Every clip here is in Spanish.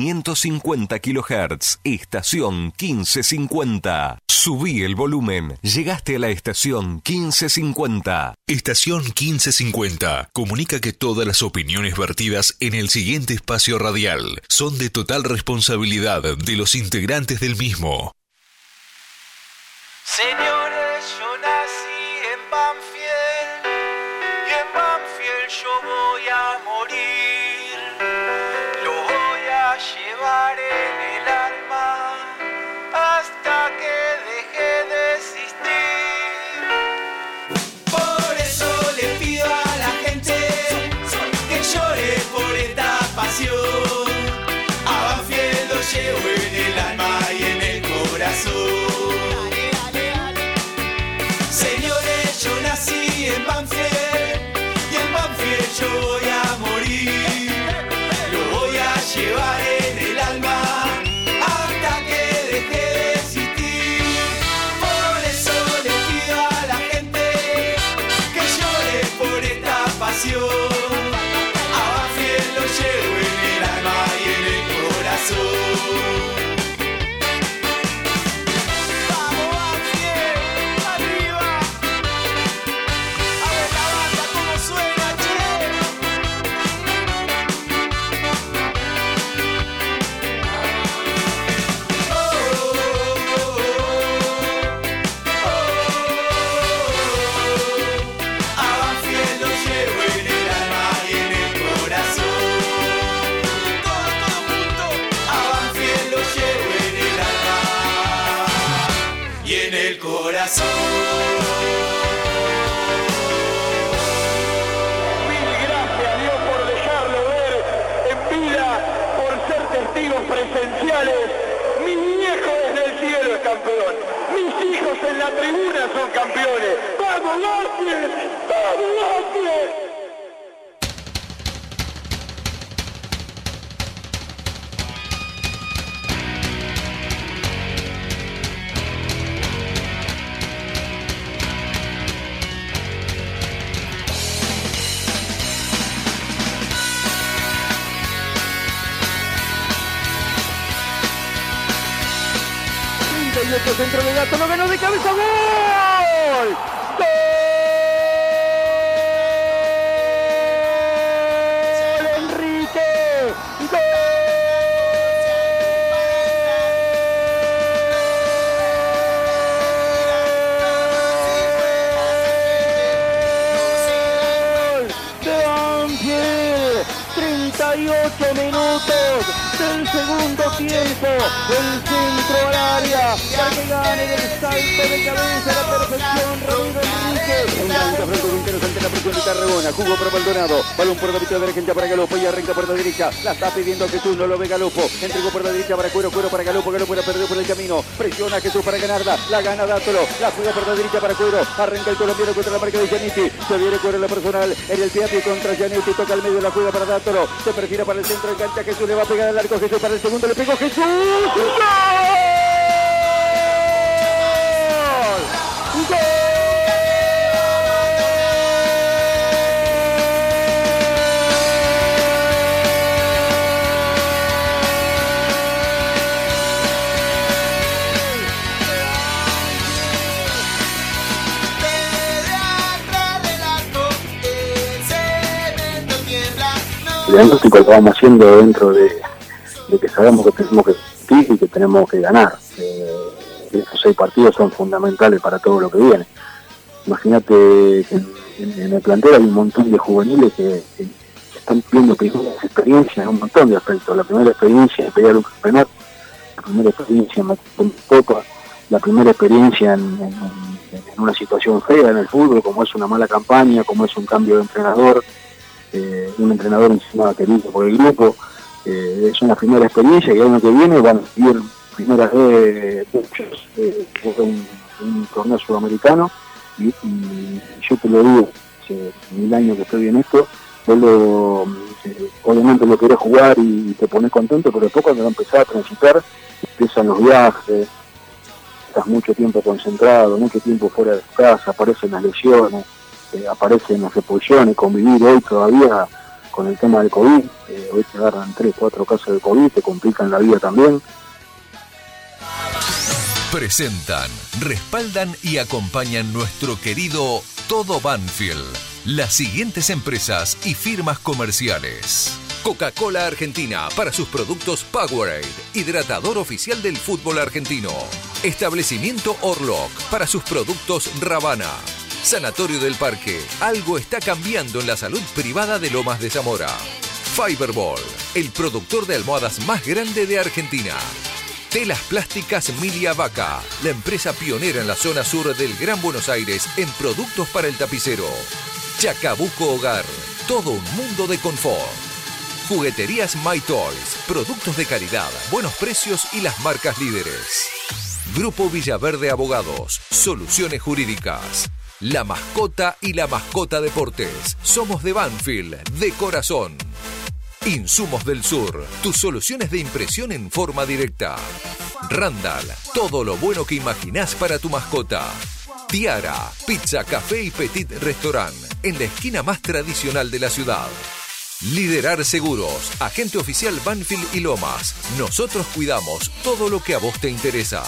550 kHz, estación 1550. Subí el volumen, llegaste a la estación 1550. Estación 1550 comunica que todas las opiniones vertidas en el siguiente espacio radial son de total responsabilidad de los integrantes del mismo. Señores, corazón. Campeones. ¡Vamos, Banfield! ¡Vamos, Banfield! centro de gato, lo ganó de cabeza, gol. ¡Gol! Enrique, gol de Banfield. 38 minutos del segundo tiempo, el centro al área, para que gane el salto de cabeza la perfección, Ramiro Enrique. Ante la presión jugó para Maldonado, balón por la mitad de la gente para Galopo y arranca por la derecha, la está pidiendo Jesús, no lo ve Galopo, entregó por la derecha para Cuero, Cuero para Galopo, Galopo la perdió por el camino, presiona Jesús para ganarla, la gana Dátolo, la juega por la derecha para Cuero, arranca el colombiano contra la marca de Giannitti, se viene Cuero en la personal, en el pie contra Giannitti, toca al medio, la juega para Dátolo, se perfila para el centro, engancha Jesús, le va a pegar al arco Jesús para el segundo, le pegó Jesús. ¡Gol! vamos haciendo dentro de, de que sabemos que tenemos que competir y que tenemos que ganar. Eh, esos seis partidos son fundamentales para todo lo que viene. Imagínate que en, el plantel hay un montón de juveniles que, que están viendo primeras experiencias en un montón de aspectos. La primera experiencia de pelear un campeonato, la primera experiencia en copa, la primera experiencia en, en- en una situación fea en el fútbol, como es una mala campaña, como es un cambio de entrenador, eh, un entrenador encima querido por el grupo. Eh, es una primera experiencia y el año que viene van a vivir primera vez muchos eh, un, torneo sudamericano. Y, yo te lo digo, hace mil años que estoy en esto, vos lo, eh, obviamente lo querés jugar y te pones contento, pero después cuando lo empezás a transitar, empiezan los viajes, estás mucho tiempo concentrado, mucho tiempo fuera de casa, aparecen las lesiones, eh, aparecen las expulsiones, convivir hoy todavía con el tema del COVID. Eh, hoy te agarran tres, cuatro casos de COVID, te complican la vida también. Presentan, respaldan y acompañan nuestro querido Todo Banfield. Las siguientes empresas y firmas comerciales. Coca-Cola Argentina para sus productos Powerade, hidratador oficial del fútbol argentino. Establecimiento Orlock para sus productos Ravana. Sanatorio del Parque, algo está cambiando en la salud privada de Lomas de Zamora. Fiberball, el productor de almohadas más grande de Argentina. Telas Plásticas Milia Vaca, la empresa pionera en la zona sur del Gran Buenos Aires en productos para el tapicero. Chacabuco Hogar, todo un mundo de confort. Jugueterías My Toys, productos de calidad, buenos precios y las marcas líderes. Grupo Villaverde Abogados, soluciones jurídicas. La mascota y la mascota deportes. Somos de Banfield, de corazón. Insumos del Sur, tus soluciones de impresión en forma directa. Randall, todo lo bueno que imaginás para tu mascota. Tiara, pizza, café y petit restaurant, en la esquina más tradicional de la ciudad. Liderar Seguros, agente oficial Banfield y Lomas. Nosotros cuidamos todo lo que a vos te interesa.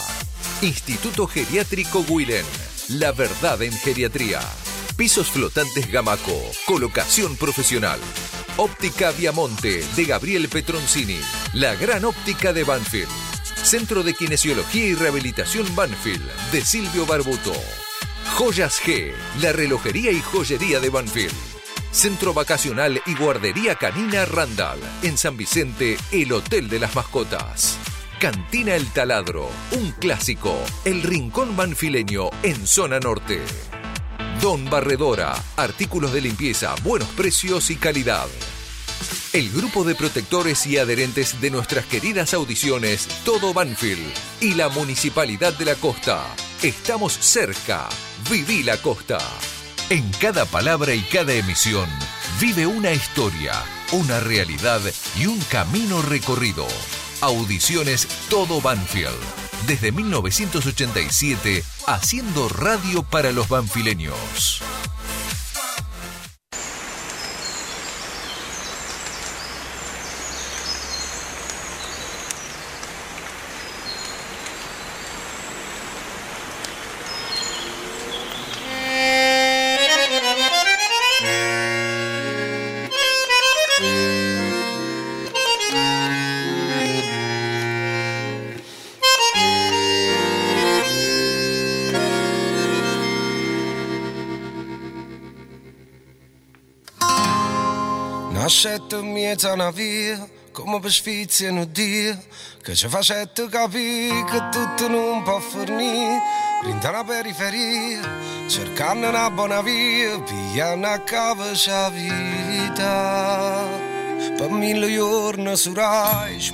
Instituto Geriátrico Guilén, la verdad en geriatría. Pisos flotantes Gamaco, colocación profesional. Óptica Viamonte de Gabriel Petroncini, la gran óptica de Banfield. Centro de Kinesiología y Rehabilitación Banfield de Silvio Barbuto. Joyas G, la relojería y joyería de Banfield. Centro Vacacional y Guardería Canina Randall. En San Vicente, el Hotel de las Mascotas. Cantina El Taladro, un clásico. El Rincón Banfileño en zona norte. Don Barredora, artículos de limpieza, buenos precios y calidad. El grupo de protectores y adherentes de nuestras queridas audiciones Todo Banfield y la Municipalidad de la Costa. Estamos cerca. Viví la Costa. En cada palabra y cada emisión vive una historia, una realidad y un camino recorrido. Audiciones Todo Banfield. Desde 1987, haciendo radio para los banfileños. dimineața în avir Cum o beșfiție nu dir Că ceva și atâca vii Că tot nu îmi pot fârni Prinda la periferie Cercam în abonavie Piana cavă și a vita Pe mil iornă suraj. Și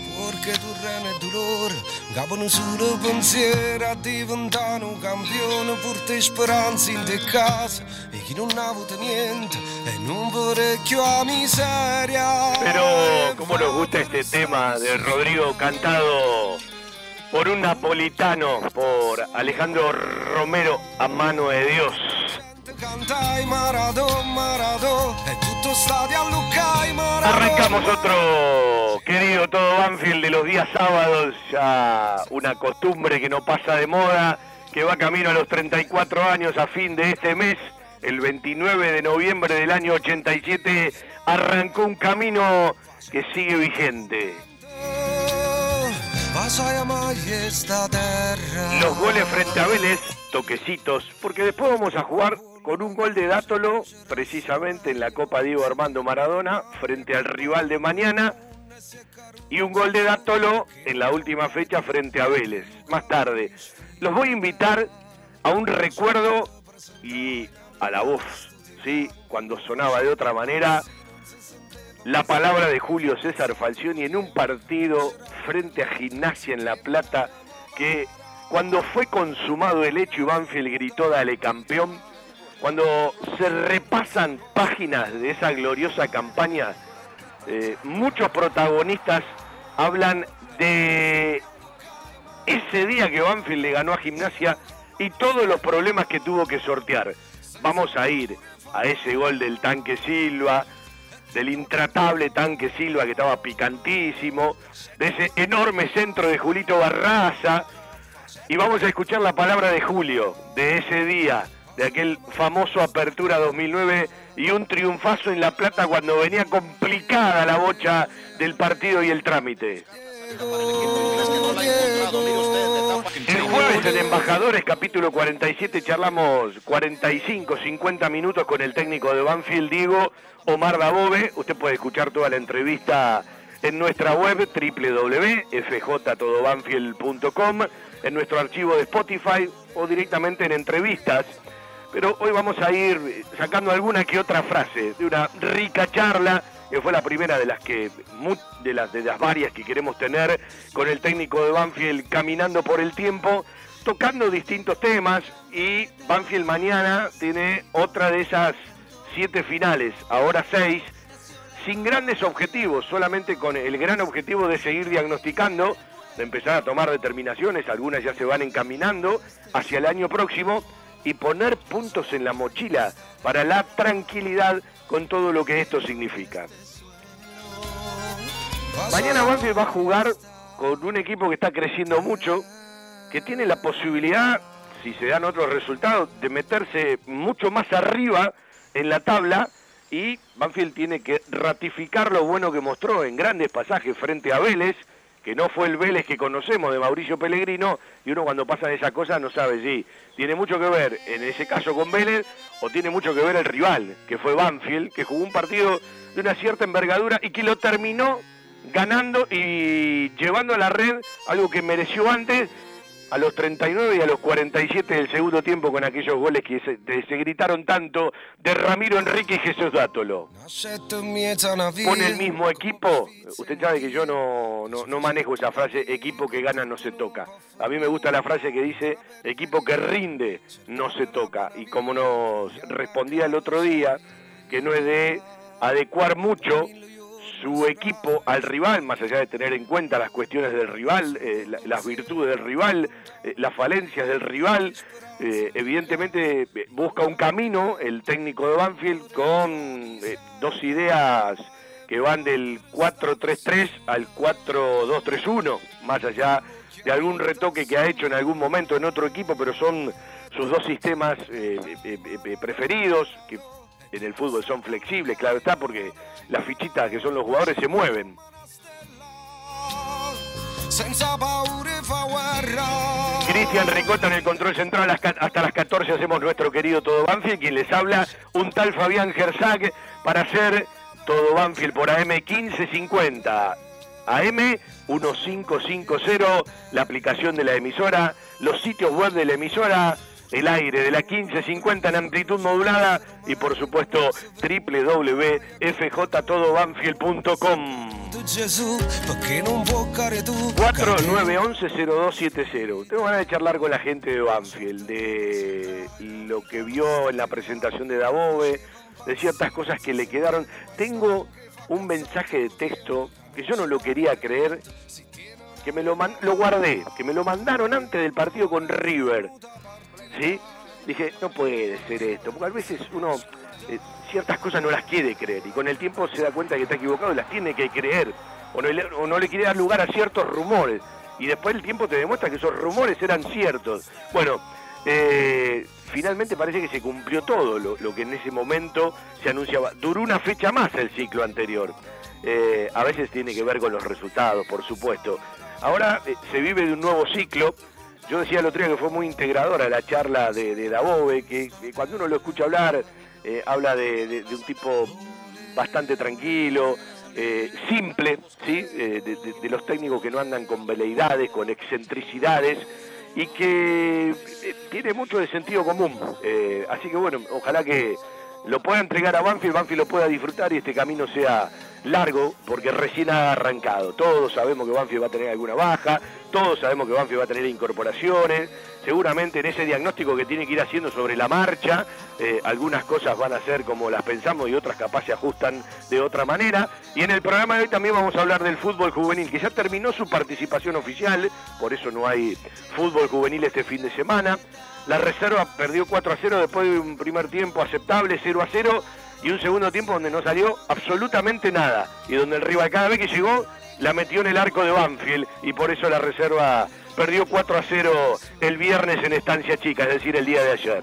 dolore, capo un solo pensiero a diventare un campione, porta speranze in te casa, e chi non ha avuto niente, e non parecchio a miseria. Pero, ¿cómo nos gusta este tema de Rodrigo cantado por un napolitano, por Alejandro Romero, a mano de Dios? Arrancamos otro querido todo Banfield de los días sábados, ya una costumbre que no pasa de moda, que va camino a los 34 años a fin de este mes. El 29 de noviembre del año 87 arrancó un camino que sigue vigente. Los goles frente a Vélez, toquecitos, porque después vamos a jugar con un gol de Dátolo, precisamente en la Copa Diego Armando Maradona, frente al rival de mañana, y un gol de Dátolo en la última fecha frente a Vélez, más tarde. Los voy a invitar a un recuerdo y a la voz, ¿sí? Cuando sonaba de otra manera la palabra de Julio César Falcioni en un partido frente a Gimnasia en La Plata que cuando fue consumado el hecho y Banfield gritó dale campeón, cuando se repasan páginas de esa gloriosa campaña, eh, muchos protagonistas hablan de ese día que Banfield le ganó a Gimnasia y todos los problemas que tuvo que sortear. Vamos a ir a ese gol del tanque Silva, del intratable tanque Silva que estaba picantísimo, de ese enorme centro de Julito Barraza. Y vamos a escuchar la palabra de Julio, de ese día, de aquel famoso Apertura 2009 y un triunfazo en La Plata cuando venía complicada la bocha del partido y el trámite. El jueves en Embajadores, capítulo 47, charlamos 45, 50 minutos con el técnico de Banfield, Diego Omar Dabove. Usted puede escuchar toda la entrevista en nuestra web www.fjtodobanfield.com, en nuestro archivo de Spotify o directamente en entrevistas. Pero hoy vamos a ir sacando alguna que otra frase de una rica charla que fue la primera de las que de las de las varias que queremos tener con el técnico de Banfield caminando por el tiempo, tocando distintos temas y Banfield mañana tiene otra de esas siete finales, ahora seis, sin grandes objetivos, solamente con el gran objetivo de seguir diagnosticando, de empezar a tomar determinaciones, algunas ya se van encaminando hacia el año próximo y poner puntos en la mochila para la tranquilidad con todo lo que esto significa. Mañana Banfield va a jugar con un equipo que está creciendo mucho, que tiene la posibilidad, si se dan otros resultados, de meterse mucho más arriba en la tabla y Banfield tiene que ratificar lo bueno que mostró en grandes pasajes frente a Vélez, que no fue el Vélez que conocemos de Mauricio Pellegrino, y uno cuando pasa esa cosa no sabe si tiene mucho que ver en ese caso con Vélez o tiene mucho que ver el rival, que fue Banfield, que jugó un partido de una cierta envergadura y que lo terminó ganando y llevando a la red algo que mereció antes a los 39 y a los 47 del segundo tiempo con aquellos goles que se, gritaron tanto de Ramiro Enrique y Jesús Dátolo. Con el mismo equipo, usted sabe que yo no, no, manejo esa frase, equipo que gana no se toca. A mí me gusta la frase que dice, equipo que rinde no se toca. Y como nos respondía el otro día, que no es de adecuar mucho su equipo al rival, más allá de tener en cuenta las cuestiones del rival, eh, las virtudes del rival, eh, las falencias del rival, eh, evidentemente busca un camino el técnico de Banfield con dos ideas que van del 4-3-3 al 4-2-3-1, más allá de algún retoque que ha hecho en algún momento en otro equipo, pero son sus dos sistemas preferidos, que en el fútbol son flexibles, claro está, porque las fichitas que son los jugadores se mueven. Cristian Ricota en el control central hasta las 14 hacemos nuestro querido Todo Banfield, quien les habla un tal Fabián Gersag para hacer Todo Banfield por AM 1550. AM 1550, la aplicación de la emisora, los sitios web de la emisora el aire de la 1550 en amplitud modulada y por supuesto www.fjtodobanfield.com 4911-0270 Tengo ganas de charlar con la gente de Banfield, de lo que vio en la presentación de Dabove, de ciertas cosas que le quedaron. Tengo un mensaje de texto que yo no lo quería creer, que me lo, lo guardé, que me lo mandaron antes del partido con River. ¿Sí? Dije, no puede ser esto, porque a veces uno eh, ciertas cosas no las quiere creer y con el tiempo se da cuenta que está equivocado y las tiene que creer o no, le quiere dar lugar a ciertos rumores y después el tiempo te demuestra que esos rumores eran ciertos. Bueno, eh, finalmente parece que se cumplió todo lo, que en ese momento se anunciaba. Duró una fecha más el ciclo anterior. Eh, a veces tiene que ver con los resultados, por supuesto. Ahora se vive de un nuevo ciclo yo decía el otro día que fue muy integradora la charla de, de Dabove, que, cuando uno lo escucha hablar, eh, habla de, un tipo bastante tranquilo, eh, simple, ¿sí? Eh, de, los técnicos que no andan con veleidades, con excentricidades, y que tiene mucho de sentido común. así que bueno, ojalá que lo pueda entregar a Banfield, Banfield lo pueda disfrutar y este camino sea largo, porque recién ha arrancado. Todos sabemos que Banfield va a tener alguna baja, todos sabemos que Banfield va a tener incorporaciones, seguramente en ese diagnóstico que tiene que ir haciendo sobre la marcha, eh, algunas cosas van a ser como las pensamos y otras capaz se ajustan de otra manera. Y en el programa de hoy también vamos a hablar del fútbol juvenil, que ya terminó su participación oficial, por eso no hay fútbol juvenil este fin de semana. La reserva perdió 4 a 0 después de un primer tiempo aceptable, 0 a 0 y un segundo tiempo donde no salió absolutamente nada y donde el rival cada vez que llegó la metió en el arco de Banfield y por eso la reserva perdió 4 a 0 el viernes en estancia chica, es decir, el día de ayer.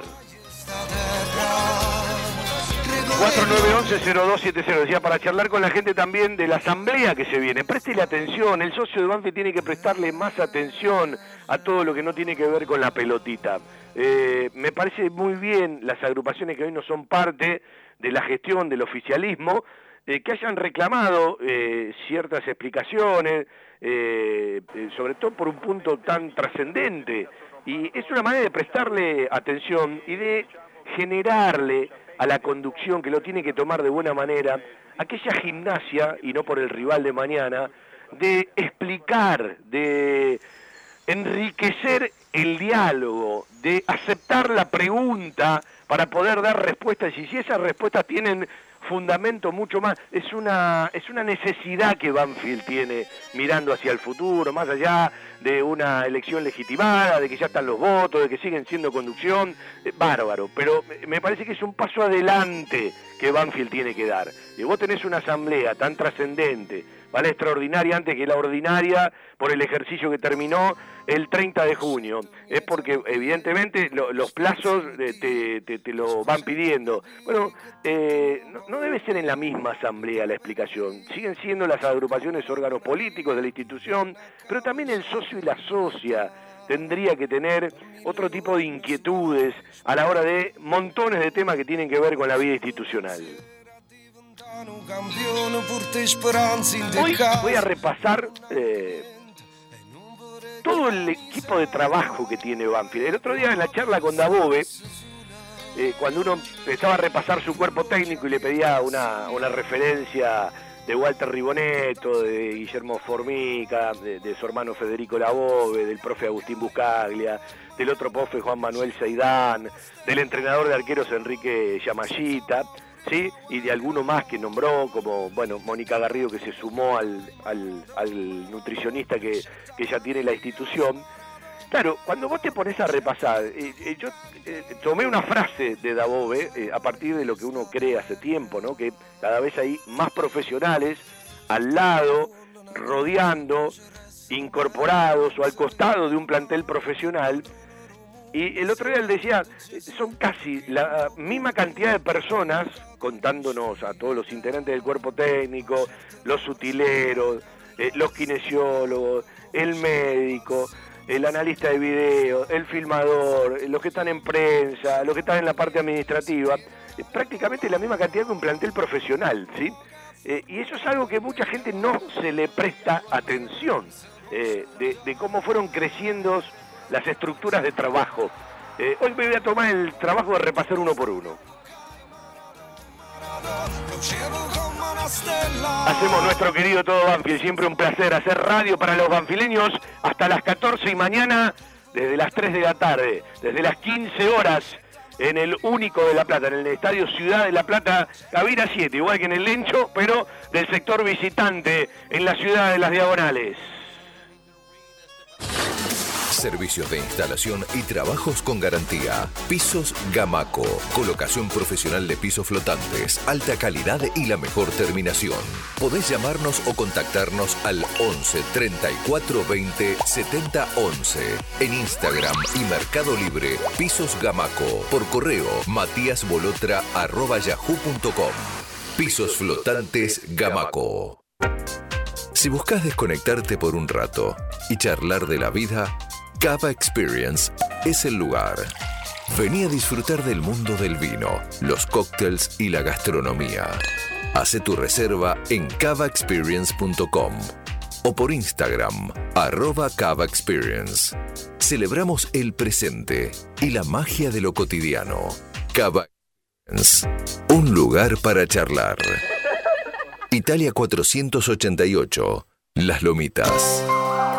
4911-0270, decía, para charlar con la gente también de la asamblea que se viene. Préstele atención, el socio de Banfield tiene que prestarle más atención a todo lo que no tiene que ver con la pelotita. Eh, me parece muy bien las agrupaciones que hoy no son parte de la gestión del oficialismo, eh, que hayan reclamado eh, ciertas explicaciones, sobre todo por un punto tan trascendente. Y es una manera de prestarle atención y de generarle a la conducción que lo tiene que tomar de buena manera, aquella gimnasia, y no por el rival de mañana, de explicar, de enriquecer el diálogo, de aceptar la pregunta para poder dar respuestas y si esas respuestas tienen fundamento mucho más, es una, es una necesidad que Banfield tiene mirando hacia el futuro, más allá de una elección legitimada, de que ya están los votos, de que siguen siendo conducción, eh, bárbaro, pero me parece que es un paso adelante que Banfield tiene que dar. Y vos tenés una asamblea tan trascendente, ¿vale? Extraordinaria antes que la ordinaria por el ejercicio que terminó el 30 de junio. Es porque evidentemente los plazos eh, te, lo van pidiendo. Bueno, eh, no, debe ser en la misma asamblea la explicación. Siguen siendo las agrupaciones órganos políticos de la institución, pero también el socio y la socia tendría que tener otro tipo de inquietudes a la hora de montones de temas que tienen que ver con la vida institucional. Hoy voy a repasar eh, todo el equipo de trabajo que tiene Banfield. El otro día en la charla con Dabove, eh, cuando uno empezaba a repasar su cuerpo técnico y le pedía una, referencia de Walter Riboneto, de Guillermo Formica, de, su hermano Federico Labove, del profe Agustín Buscaglia, del otro profe Juan Manuel Seidán, del entrenador de arqueros Enrique Yamayita, ¿sí? y de alguno más que nombró, como bueno, Mónica Garrido que se sumó al, nutricionista que, ya tiene la institución. Claro, cuando vos te pones a repasar, eh, eh, yo eh, tomé una frase de Dabove a partir de lo que uno cree hace tiempo, ¿no? que cada vez hay más profesionales al lado, rodeando, incorporados o al costado de un plantel profesional y el otro día él decía, son casi la misma cantidad de personas, contándonos a todos los integrantes del cuerpo técnico, los utileros, eh, los kinesiólogos, el médico, el analista de video, el filmador, los que están en prensa, los que están en la parte administrativa, prácticamente la misma cantidad que un plantel profesional, ¿sí? Eh, y eso es algo que mucha gente no se le presta atención, eh, de, de, cómo fueron creciendo las estructuras de trabajo. Eh, hoy me voy a tomar el trabajo de repasar uno por uno. Hacemos nuestro querido todo Banfield, siempre un placer hacer radio para los banfileños hasta las 14 y mañana desde las 3 de la tarde, desde las 15 horas en el único de La Plata, en el Estadio Ciudad de La Plata, cabina 7, igual que en el Lencho, pero del sector visitante en la ciudad de las Diagonales. Servicios de instalación y trabajos con garantía. Pisos Gamaco. Colocación profesional de pisos flotantes. Alta calidad y la mejor terminación. Podés llamarnos o contactarnos al 11 34 20 70 11. En Instagram y Mercado Libre. Pisos Gamaco. Por correo matíasbolotra.yahoo.com. Pisos flotantes Gamaco. Si buscas desconectarte por un rato y charlar de la vida, Cava Experience es el lugar. Vení a disfrutar del mundo del vino, los cócteles y la gastronomía. Hace tu reserva en cavaexperience.com o por Instagram, arroba Cava Experience. Celebramos el presente y la magia de lo cotidiano. Cava Experience, un lugar para charlar. Italia 488, Las Lomitas.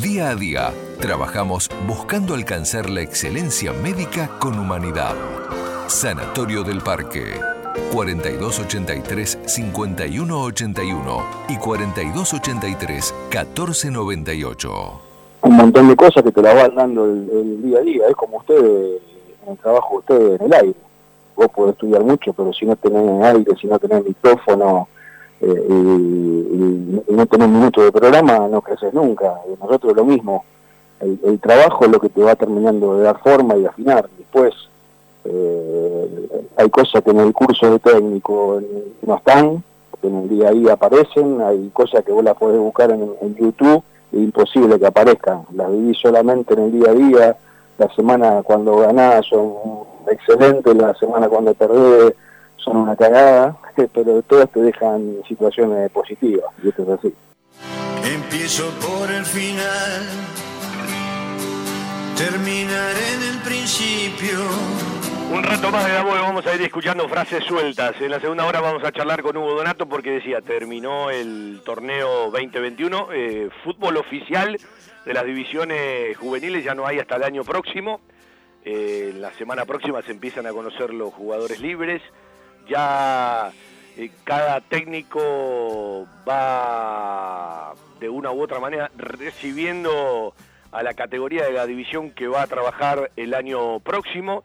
Día a día, trabajamos buscando alcanzar la excelencia médica con humanidad. Sanatorio del Parque. 4283-5181 y 4283-1498. Un montón de cosas que te las van dando el, día a día, es como ustedes, en el trabajo de ustedes en el aire. Vos podés estudiar mucho, pero si no tenés aire, si no tenés micrófono, eh, y, no tener minutos de programa no creces nunca. Y nosotros lo mismo. El, trabajo es lo que te va terminando de dar forma y afinar. Después eh, hay cosas que en el curso de técnico no están, que en el día a día aparecen, hay cosas que vos las podés buscar en, YouTube, es imposible que aparezcan. Las vivís solamente en el día a día, la semana cuando ganás son excelentes, la semana cuando perdés son una cagada, pero todas te dejan situaciones positivas, y esto es así. Empiezo por el final, terminaré en el principio. Un rato más de la vamos a ir escuchando frases sueltas. En la segunda hora vamos a charlar con Hugo Donato porque decía, terminó el torneo 2021, eh, fútbol oficial de las divisiones juveniles, ya no hay hasta el año próximo. Eh, la semana próxima se empiezan a conocer los jugadores libres ya eh, cada técnico va de una u otra manera recibiendo a la categoría de la división que va a trabajar el año próximo.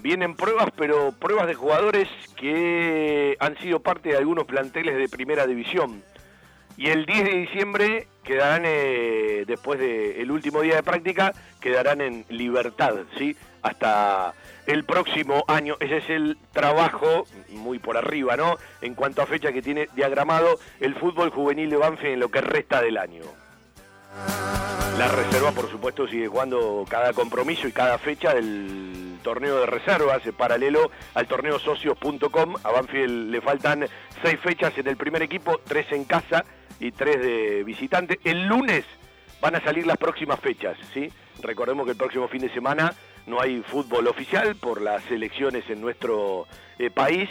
Vienen pruebas, pero pruebas de jugadores que han sido parte de algunos planteles de primera división. Y el 10 de diciembre quedarán, eh, después del último día de práctica, quedarán en libertad, ¿sí? Hasta el próximo año. Ese es el trabajo, muy por arriba, ¿no? En cuanto a fecha que tiene diagramado el fútbol juvenil de Banfield en lo que resta del año. La reserva, por supuesto, sigue jugando cada compromiso y cada fecha del torneo de reservas, paralelo al torneo socios.com. A Banfield le faltan seis fechas en el primer equipo, tres en casa y tres de visitante. El lunes van a salir las próximas fechas, ¿sí? Recordemos que el próximo fin de semana no hay fútbol oficial por las elecciones en nuestro eh, país.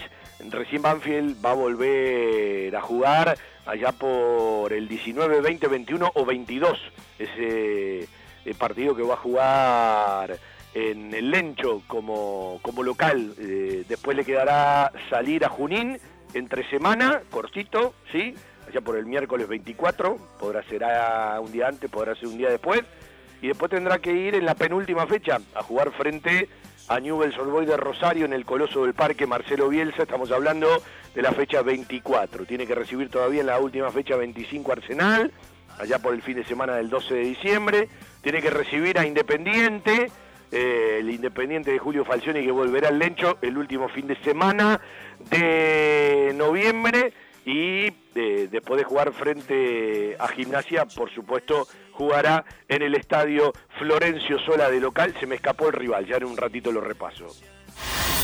Recién Banfield va a volver a jugar allá por el 19, 20, 21 o 22. Ese eh, partido que va a jugar en el Lencho como, como local. Eh, después le quedará salir a Junín entre semana, cortito, ¿sí? Allá por el miércoles 24, podrá ser un día antes, podrá ser un día después y después tendrá que ir en la penúltima fecha a jugar frente a Newell's Old de Rosario en el Coloso del Parque Marcelo Bielsa, estamos hablando de la fecha 24, tiene que recibir todavía en la última fecha 25 Arsenal, allá por el fin de semana del 12 de diciembre, tiene que recibir a Independiente, eh, el Independiente de Julio Falcioni que volverá al Lencho el último fin de semana de noviembre. Y eh, después de jugar frente a Gimnasia, por supuesto, jugará en el estadio Florencio Sola de local. Se me escapó el rival, ya en un ratito lo repaso.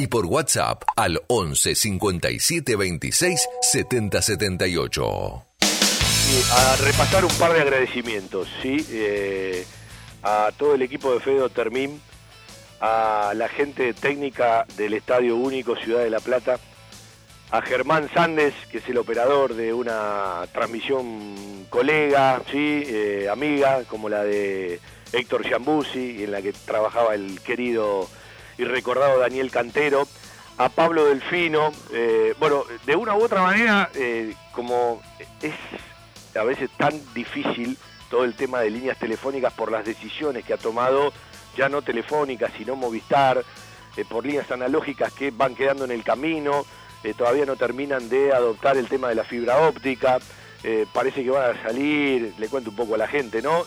y por WhatsApp al 11 57 26 70 78. a repasar un par de agradecimientos, ¿sí? Eh, a todo el equipo de Fedo Termín, a la gente técnica del Estadio Único Ciudad de La Plata, a Germán Sández, que es el operador de una transmisión colega, ¿sí? Eh, amiga, como la de Héctor Giambuzzi, en la que trabajaba el querido y recordado Daniel Cantero, a Pablo Delfino. Eh, bueno, de una u otra manera, eh, como es a veces tan difícil todo el tema de líneas telefónicas por las decisiones que ha tomado, ya no telefónicas, sino Movistar, eh, por líneas analógicas que van quedando en el camino, todavía no terminan de adoptar el tema de la fibra óptica. parece que van a salir, le cuento un poco a la gente, ¿no?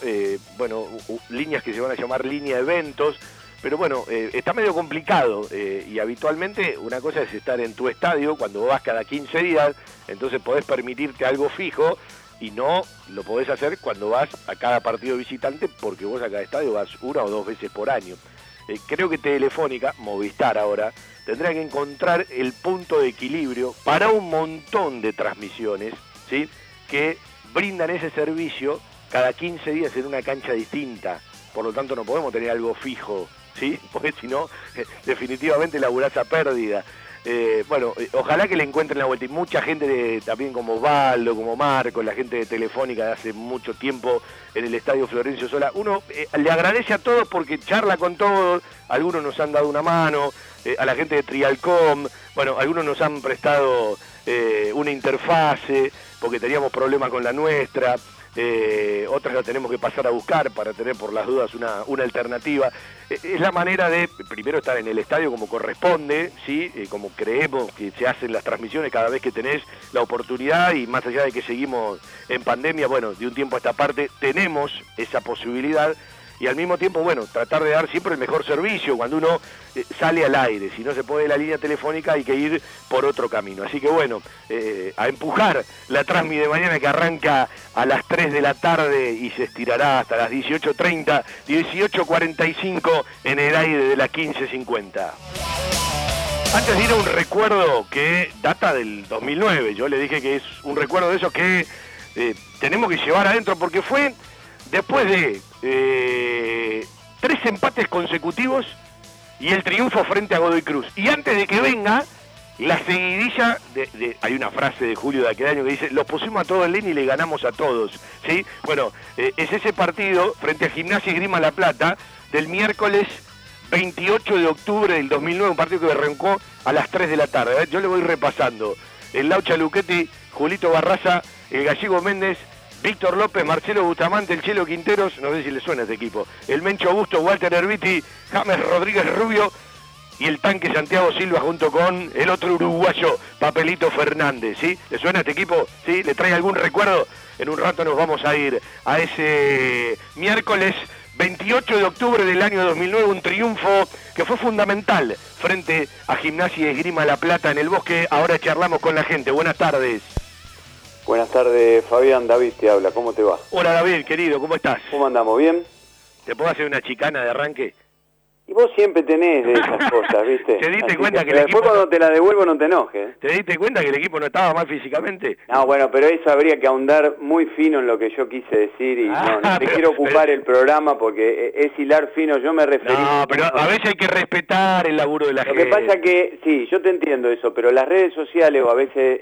bueno, líneas que se van a llamar línea eventos, pero bueno, eh, está medio complicado eh, y habitualmente una cosa es estar en tu estadio cuando vas cada 15 días, entonces podés permitirte algo fijo y no lo podés hacer cuando vas a cada partido visitante porque vos a cada estadio vas una o dos veces por año. Eh, creo que Telefónica, Movistar ahora, tendrá que encontrar el punto de equilibrio para un montón de transmisiones ¿sí? que brindan ese servicio cada 15 días en una cancha distinta. Por lo tanto no podemos tener algo fijo ¿sí? Porque si no, eh, definitivamente laburás a pérdida. Eh, bueno, eh, ojalá que le encuentren la vuelta. Y mucha gente también como Osvaldo, como Marco, la gente de Telefónica de hace mucho tiempo en el Estadio Florencio Sola. Uno le agradece a todos porque charla con todos, algunos nos han dado una mano, a la gente de Trialcom, bueno, algunos nos han prestado una interfase porque teníamos problemas con la nuestra eh, otras la tenemos que pasar a buscar para tener por las dudas una, una alternativa. Es la manera de, primero, estar en el estadio como corresponde, ¿sí? Eh, como creemos que se hacen las transmisiones cada vez que tenés la oportunidad y más allá de que seguimos en pandemia, bueno, de un tiempo a esta parte tenemos esa posibilidad y al mismo tiempo, bueno, tratar de dar siempre el mejor servicio cuando uno eh, sale al aire. Si no se puede la línea telefónica hay que ir por otro camino. Así que bueno, eh, a empujar la transmi de mañana que arranca a las 3 de la tarde y se estirará hasta las 18.30, 18.45 en el aire de la 15.50. Antes de ir a un recuerdo que data del 2009, yo le dije que es un recuerdo de eso que eh, tenemos que llevar adentro porque fue después de eh, tres empates consecutivos y el triunfo frente a Godoy Cruz. Y antes de que venga, la seguidilla, de, hay una frase de Julio de aquel año que dice, los pusimos a todos en línea y le ganamos a todos. ¿sí? Bueno, eh, es ese partido frente a Gimnasia y Grima La Plata del miércoles 28 de octubre del 2009, un partido que arrancó a las 3 de la tarde. ¿eh? Yo le voy repasando. El Laucha Luchetti, Julito Barraza, el Gallego Méndez, Víctor López, Marcelo Bustamante, el Chelo Quinteros, no sé si le suena este equipo, el Mencho Augusto, Walter Herbiti, James Rodríguez Rubio y el tanque Santiago Silva junto con el otro uruguayo, Papelito Fernández, ¿sí? ¿Le suena este equipo? ¿Sí? ¿Le trae algún recuerdo? En un rato nos vamos a ir a ese miércoles 28 de octubre del año 2009, un triunfo que fue fundamental frente a Gimnasia y Esgrima La Plata en el bosque. Ahora charlamos con la gente. Buenas tardes. Buenas tardes, Fabián. David te habla. ¿Cómo te va? Hola, David, querido. ¿Cómo estás? ¿Cómo andamos? ¿Bien? ¿Te puedo hacer una chicana de arranque? Y vos siempre tenés de esas cosas, ¿viste? ¿Te diste cuenta que, el después cuando te la devuelvo no te enojes. ¿Te diste cuenta que el equipo no estaba mal físicamente? No, bueno, pero eso habría que ahondar muy fino en lo que yo quise decir y no, no te quiero ocupar el programa porque es hilar fino, yo me referí... No, pero a veces hay que respetar el laburo de la gente. Lo que pasa que, sí, yo te entiendo eso, pero las redes sociales o a veces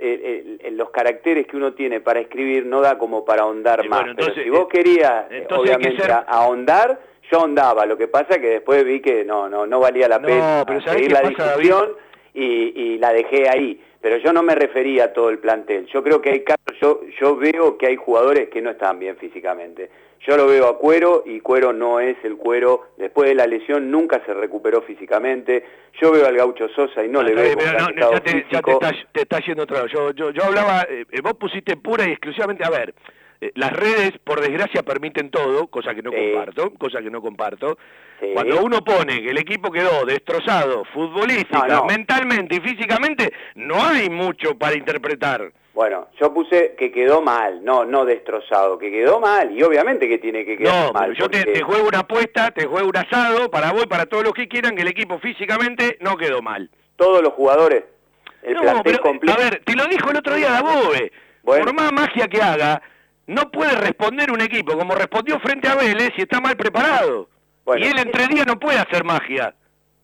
los caracteres que uno tiene para escribir no da como para ahondar más. pero si vos querías, obviamente, ahondar yo andaba, lo que pasa que después vi que no, no, no valía la pena seguir la discusión y, la dejé ahí. Pero yo no me refería a todo el plantel. Yo creo que hay casos, yo, yo veo que hay jugadores que no están bien físicamente. Yo lo veo a Cuero y Cuero no es el Cuero. Después de la lesión nunca se recuperó físicamente. Yo veo al Gaucho Sosa y no, le veo pero no, ya, te, ya te, está, yendo otra vez. Yo, yo, yo hablaba, eh, vos pusiste pura y exclusivamente, a ver, eh, las redes, por desgracia, permiten todo, cosa que no comparto, cosa que no comparto. Cuando uno pone que el equipo quedó destrozado futbolística, mentalmente y físicamente, no hay mucho para interpretar. Bueno, yo puse que quedó mal, no, no destrozado, que quedó mal, y obviamente que tiene que quedar mal. No, yo te, juego una apuesta, te juego un asado, para vos y para todos los que quieran, que el equipo físicamente no quedó mal. Todos los jugadores, el no, pero, A ver, te lo dijo el otro día Dabove, por más magia que haga, no puede responder un equipo como respondió frente a Vélez y está mal preparado. y él en tres días no puede hacer magia.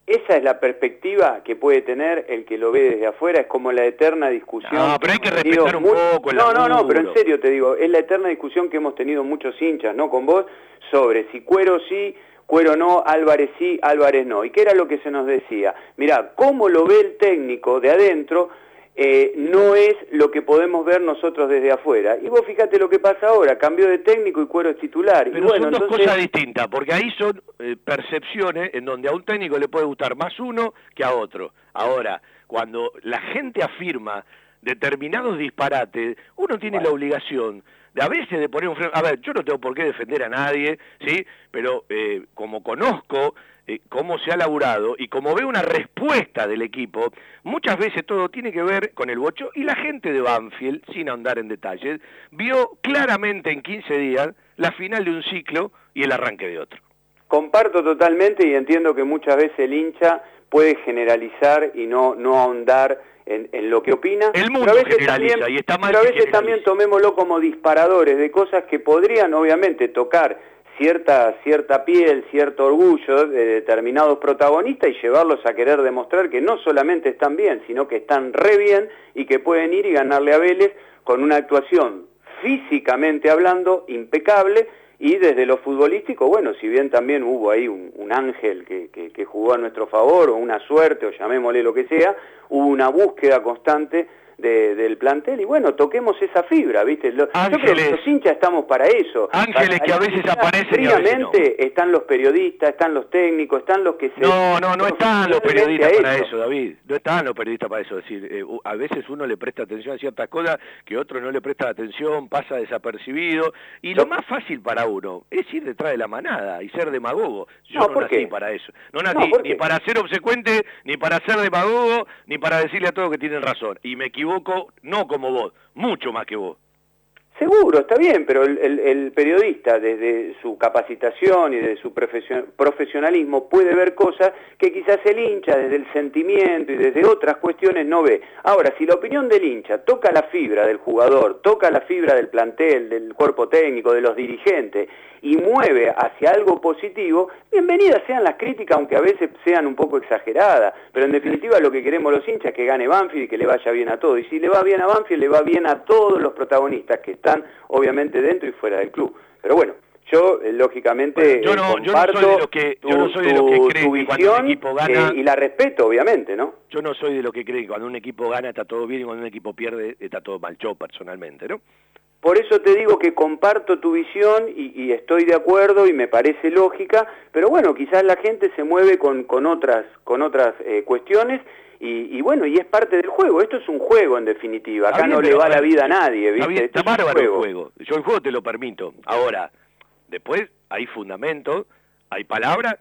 Esa es la perspectiva que puede tener el que lo ve desde afuera, es como la eterna discusión. No, pero hay que respetar un poco No, no, no, pero en serio te digo, es la eterna discusión que hemos tenido muchos hinchas, ¿no? Con vos, sobre si Cuero sí, Cuero no, Álvarez sí, Álvarez no. ¿Y qué era lo que se nos decía? Mirá, ¿cómo lo ve el técnico de adentro? Eh, no es lo que podemos ver nosotros desde afuera. Y vos fíjate lo que pasa ahora, cambió de técnico y Cuero es titular. Pero son dos cosas distintas, porque ahí son eh, percepciones en donde a un técnico le puede gustar más uno que a otro. Ahora, cuando la gente afirma determinados disparates, uno tiene la obligación de a veces de poner un freno. A ver, yo no tengo por qué defender a nadie, ¿sí? Pero eh, como conozco eh, cómo se ha laburado y como veo una respuesta del equipo, muchas veces todo tiene que ver con el bocho y la gente de Banfield, sin ahondar en detalles, vio claramente en 15 días la final de un ciclo y el arranque de otro. Comparto totalmente y entiendo que muchas veces el hincha puede generalizar y no, no ahondar en, lo que opina. El mundo pero a veces también, y está pero a veces también tomémoslo como disparadores de cosas que podrían obviamente tocar cierta, cierta piel, cierto orgullo de determinados protagonistas y llevarlos a querer demostrar que no solamente están bien, sino que están re bien y que pueden ir y ganarle a Vélez con una actuación físicamente hablando impecable y desde lo futbolístico, bueno, si bien también hubo ahí un, ángel que, que, jugó a nuestro favor o una suerte o llamémosle lo que sea, hubo una búsqueda constante del plantel y bueno, toquemos esa fibra, ¿viste? yo creo que los hinchas estamos para eso. Ángeles que a veces aparecen Fríamente están los periodistas, están los técnicos, están los que se... No, no, no están los periodistas para eso. David. No están los periodistas para eso. Es decir, eh, a veces uno le presta atención a ciertas cosas que otro no le presta atención, pasa desapercibido. Y lo, más fácil para uno es ir detrás de la manada y ser demagogo. Yo no, nací para eso. No nací ni para ser obsecuente, ni para ser demagogo, ni para decirle a todos que tienen razón. Y me equivoco no como vos, mucho más que vos. Seguro, está bien, pero el, periodista desde su capacitación y desde su profesionalismo puede ver cosas que quizás el hincha desde el sentimiento y desde otras cuestiones no ve. Ahora, si la opinión del hincha toca la fibra del jugador, toca la fibra del plantel, del cuerpo técnico, de los dirigentes y mueve hacia algo positivo, bienvenidas sean las críticas, aunque a veces sean un poco exageradas, pero en definitiva lo que queremos los hinchas es que gane Banfield y que le vaya bien a todo. Y si le va bien a Banfield, le va bien a todos los protagonistas que están obviamente dentro y fuera del club. Pero bueno, yo eh, lógicamente yo no, comparto soy de los que, yo no soy de los que cree que cuando un equipo gana y la respeto obviamente no yo no soy de los que cree que cuando un equipo gana está todo bien y cuando un equipo pierde está todo mal. Yo personalmente no por eso te digo que comparto tu visión y, estoy de acuerdo y me parece lógica, pero bueno, quizás la gente se mueve con, con otras, con otras eh, cuestiones y, bueno, y es parte del juego. Esto es un juego en definitiva. Acá no le va la vida a nadie, ¿viste? está bárbaro el juego. Yo el juego te lo permito. Ahora, después hay fundamento, hay palabra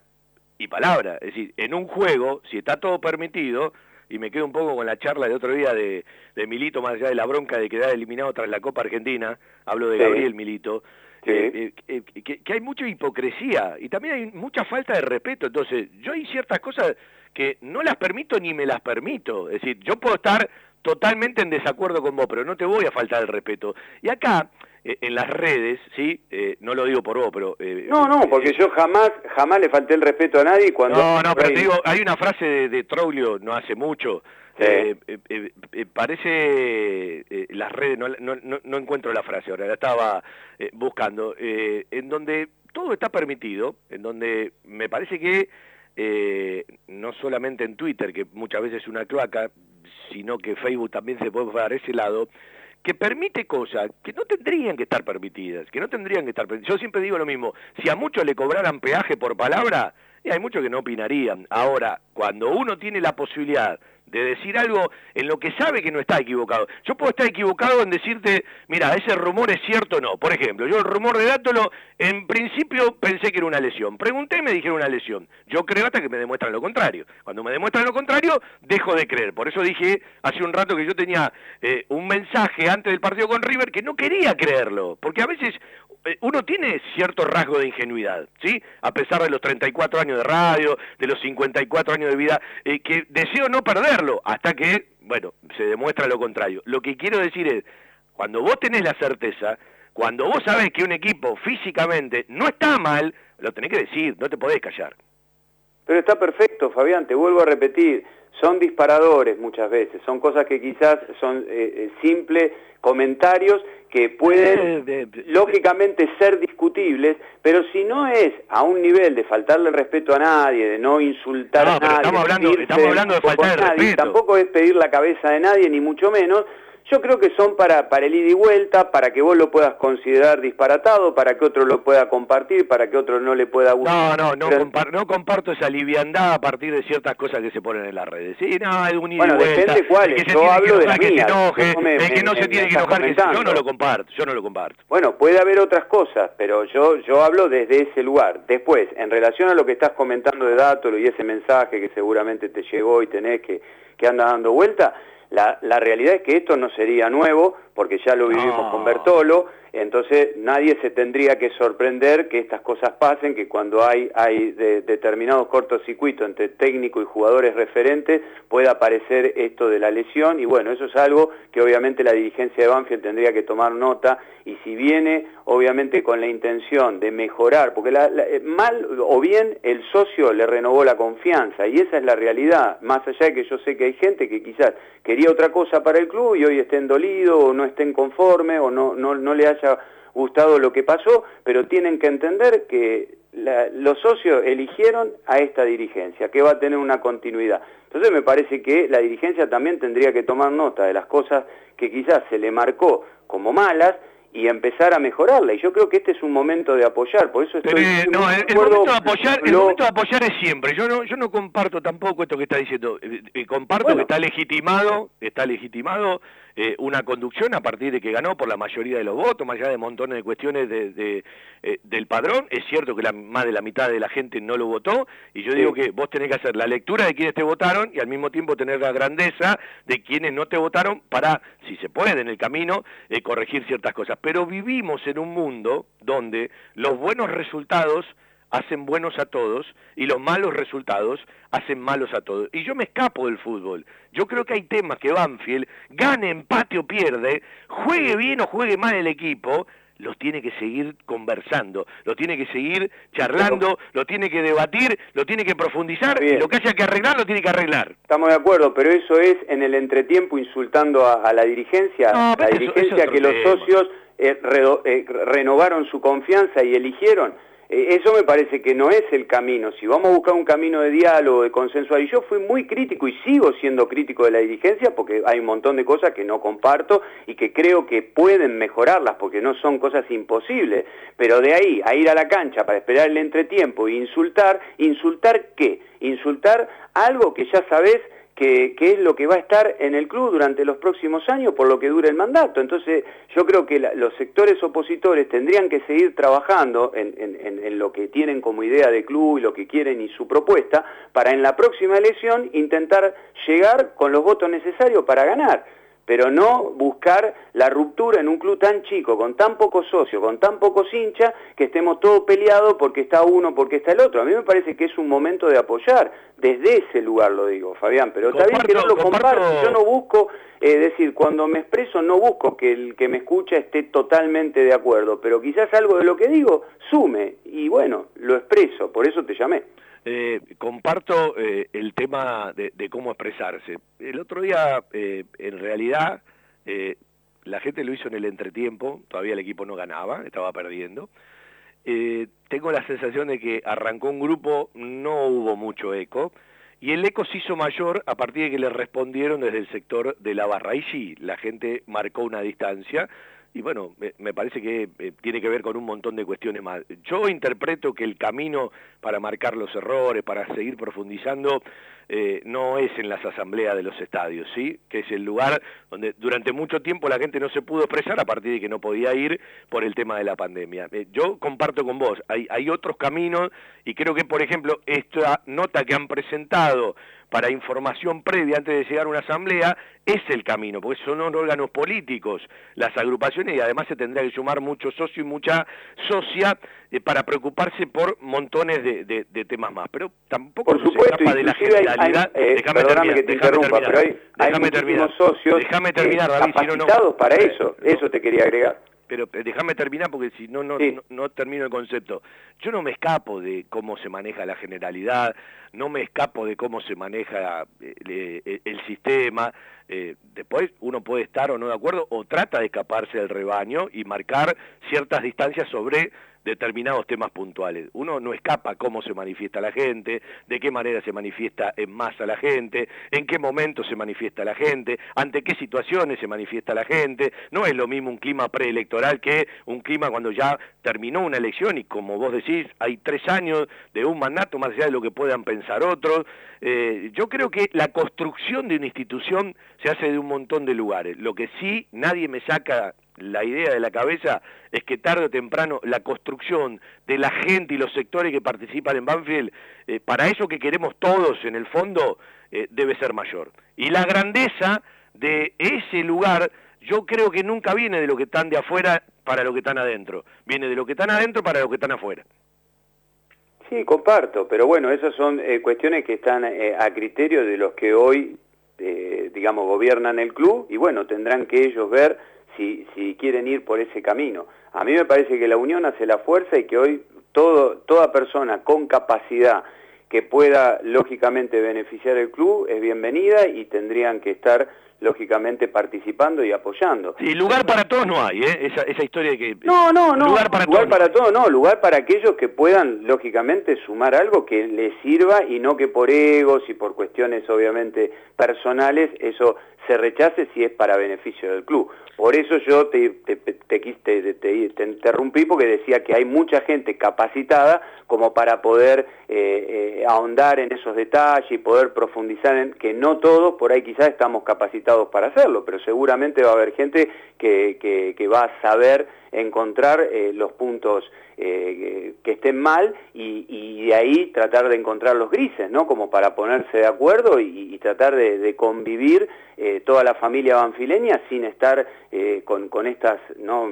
y palabra. Es decir, en un juego, si está todo permitido, y me quedo un poco con la charla de otro día de, Milito, más allá de la bronca de quedar eliminado tras la Copa Argentina, hablo de Gabriel Milito, eh, eh, que, que, hay mucha hipocresía y también hay mucha falta de respeto. Entonces, yo hay ciertas cosas que no las permito ni me las permito. Es decir, yo puedo estar totalmente en desacuerdo con vos, pero no te voy a faltar el respeto. Y acá, eh, en las redes, ¿sí? Eh, no lo digo por vos, pero... Eh, no, no, porque yo jamás jamás le falté el respeto a nadie cuando... No, no, pero te digo, hay una frase de, de Troglio, no hace mucho, parece las redes, no, no, no, encuentro la frase ahora, la estaba buscando, en donde todo está permitido, en donde me parece que no solamente en Twitter, que muchas veces es una cloaca, sino que Facebook también se puede para ese lado, que permite cosas que no tendrían que estar permitidas, que no tendrían que estar permitidas. Yo siempre digo lo mismo, si a muchos le cobraran peaje por palabra, y hay muchos que no opinarían. Ahora, cuando uno tiene la posibilidad de decir algo en lo que sabe que no está equivocado. Yo puedo estar equivocado en decirte, mira, ese rumor es cierto o no. Por ejemplo, yo el rumor de Dátolo, en principio pensé que era una lesión. Pregunté y me dijeron una lesión. Yo creo hasta que me demuestran lo contrario. Cuando me demuestran lo contrario, dejo de creer. Por eso dije hace un rato que yo tenía eh, un mensaje antes del partido con River que no quería creerlo. Porque a veces uno tiene cierto rasgo de ingenuidad, ¿sí? A pesar de los 34 años de radio, de los 54 años de vida, eh, que deseo no perderlo, hasta que, bueno, se demuestra lo contrario. Lo que quiero decir es, cuando vos tenés la certeza, cuando vos sabés que un equipo físicamente no está mal, lo tenés que decir, no te podés callar. Pero está perfecto, Fabián, te vuelvo a repetir, son disparadores muchas veces, son cosas que quizás son eh, simples comentarios que pueden lógicamente ser discutibles, pero si no es a un nivel de faltarle respeto a nadie, de no insultar a nadie, estamos hablando, estamos hablando de faltar respeto. tampoco es pedir la cabeza de nadie, ni mucho menos, yo creo que son para, para el ida y vuelta, para que vos lo puedas considerar disparatado, para que otro lo pueda compartir, para que otro no le pueda gustar. No, no, no, no comparto esa liviandad a partir de ciertas cosas que se ponen en las redes. Sí, no, es un ida bueno, y vuelta. depende cuáles. Yo hablo de que mías. Se enoje, el que no se tiene que enojar, que yo no lo comparto, yo no lo comparto. Bueno, puede haber otras cosas, pero yo, yo hablo desde ese lugar. Después, en relación a lo que estás comentando de Dátolo y ese mensaje que seguramente te llegó y tenés que, que anda dando vuelta, la, la, realidad es que esto no sería nuevo, porque ya lo vivimos con Bertolo, entonces nadie se tendría que sorprender que estas cosas pasen, que cuando hay, hay de, determinados cortocircuitos entre técnico y jugadores referentes pueda aparecer esto de la lesión y bueno, eso es algo que obviamente la dirigencia de Banfield tendría que tomar nota y si viene obviamente con la intención de mejorar, porque la, eh, mal o bien el socio le renovó la confianza y esa es la realidad, más allá de que yo sé que hay gente que quizás quería otra cosa para el club y hoy estén dolido o no estén conforme o no, no, no le haya gustado lo que pasó, pero tienen que entender que los socios eligieron a esta dirigencia, que va a tener una continuidad. Entonces me parece que la dirigencia también tendría que tomar nota de las cosas que quizás se le marcó como malas y empezar a mejorarla. Y yo creo que este es un momento de apoyar, por eso estoy... Eh, no, el, momento de apoyar, el momento de apoyar es siempre. Yo no, yo no comparto tampoco esto que está diciendo. Eh, eh, comparto que está legitimado, está legitimado eh, una conducción a partir de que ganó por la mayoría de los votos, más allá de montones de cuestiones de, eh, del padrón. Es cierto que la, más de la mitad de la gente no lo votó, y yo digo que vos tenés que hacer la lectura de quienes te votaron y al mismo tiempo tener la grandeza de quienes no te votaron para, si se puede, en el camino, eh, corregir ciertas cosas. Pero vivimos en un mundo donde los buenos resultados hacen buenos a todos y los malos resultados hacen malos a todos. Y yo me escapo del fútbol. Yo creo que hay temas que Banfield, gane, empate o pierde, juegue bien o juegue mal el equipo, los tiene que seguir conversando, lo tiene que seguir charlando, lo tiene que debatir, lo tiene que profundizar, lo que haya que arreglar, lo tiene que arreglar. Estamos de acuerdo, pero eso es en el entretiempo insultando a, la dirigencia, la dirigencia que los socios eh, eh, renovaron su confianza y eligieron eso me parece que no es el camino. Si vamos a buscar un camino de diálogo, de consensual, y yo fui muy crítico y sigo siendo crítico de la dirigencia porque hay un montón de cosas que no comparto y que creo que pueden mejorarlas porque no son cosas imposibles. Pero de ahí a ir a la cancha para esperar el entretiempo e insultar, ¿insultar qué? Insultar algo que ya sabes que, es lo que va a estar en el club durante los próximos años por lo que dure el mandato. Entonces yo creo que los sectores opositores tendrían que seguir trabajando en, en, lo que tienen como idea de club y lo que quieren y su propuesta para en la próxima elección intentar llegar con los votos necesarios para ganar pero no buscar la ruptura en un club tan chico, con tan pocos socios, con tan pocos hinchas, que estemos todos peleados porque está uno, porque está el otro. A mí me parece que es un momento de apoyar, desde ese lugar lo digo, Fabián, pero está bien que no lo comparto, yo no busco, es eh, decir, cuando me expreso no busco que el que me escucha esté totalmente de acuerdo, pero quizás algo de lo que digo sume, y bueno, lo expreso, por eso te llamé. Eh, comparto eh, el tema de, cómo expresarse. El otro día, eh, en realidad, la gente lo hizo en el entretiempo, todavía el equipo no ganaba, estaba perdiendo. tengo la sensación de que arrancó un grupo, no hubo mucho eco, y el eco se hizo mayor a partir de que le respondieron desde el sector de la barra. Ahí sí, la gente marcó una distancia y bueno, me, parece que eh, tiene que ver con un montón de cuestiones más. Yo interpreto que el camino para marcar los errores, para seguir profundizando, eh, no es en las asambleas de los estadios, ¿sí? Que es el lugar donde durante mucho tiempo la gente no se pudo expresar a partir de que no podía ir por el tema de la pandemia. Eh, yo comparto con vos, hay, hay otros caminos y creo que, por ejemplo, esta nota que han presentado para información previa antes de llegar a una asamblea es el camino, porque son órganos políticos las agrupaciones y además se tendría que sumar mucho socio y mucha socia eh, para preocuparse por montones de, temas más. Pero tampoco por supuesto, se escapa de la generalidad. Eh, déjame terminar, que te interrumpa, pero hay, déjame terminar, socios déjame terminar, David, capacitados para eso, eso te quería agregar pero eh, déjame terminar porque si no no, no, termino el concepto. Yo no me escapo de cómo se maneja la generalidad, no me escapo de cómo se maneja eh, eh, el sistema. después uno puede estar o no de acuerdo o trata de escaparse del rebaño y marcar ciertas distancias sobre determinados temas puntuales. Uno no escapa cómo se manifiesta la gente, de qué manera se manifiesta en masa la gente, en qué momento se manifiesta la gente, ante qué situaciones se manifiesta la gente. No es lo mismo un clima preelectoral que un clima cuando ya terminó una elección y como vos decís, hay tres años de un mandato más allá de lo que puedan pensar otros. Eh, yo creo que la construcción de una institución se hace de un montón de lugares. Lo que sí nadie me saca la idea de la cabeza es que tarde o temprano la construcción de la gente y los sectores que participan en Banfield, eh, para eso que queremos todos en el fondo, eh, debe ser mayor. Y la grandeza de ese lugar, yo creo que nunca viene de lo que están de afuera para lo que están adentro, viene de lo que están adentro para lo que están afuera. Sí, comparto, pero bueno, esas son eh, cuestiones que están a criterio de los que hoy, digamos, gobiernan el club y bueno, tendrán que ellos ver si, si quieren ir por ese camino. A mí me parece que la unión hace la fuerza y que hoy todo, toda persona con capacidad que pueda lógicamente beneficiar el club es bienvenida y tendrían que estar lógicamente participando y apoyando. Y lugar para todos no hay, ¿eh? esa, esa historia de que... No, no, no, lugar para, lugar para todos no, lugar para aquellos que puedan lógicamente sumar algo que les sirva y no que por egos y por cuestiones obviamente personales eso se rechace si es para beneficio del club. Por eso yo te, te, te, interrumpí porque decía que hay mucha gente capacitada como para poder eh, eh, ahondar en esos detalles y poder profundizar en que no todos por ahí quizás estamos capacitados para hacerlo, pero seguramente va a haber gente que, que, va a saber encontrar eh, los puntos que estén mal y, de ahí tratar de encontrar los grises, ¿no? Como para ponerse de acuerdo y, tratar de, convivir toda la familia banfileña sin estar con, con, estas, ¿no?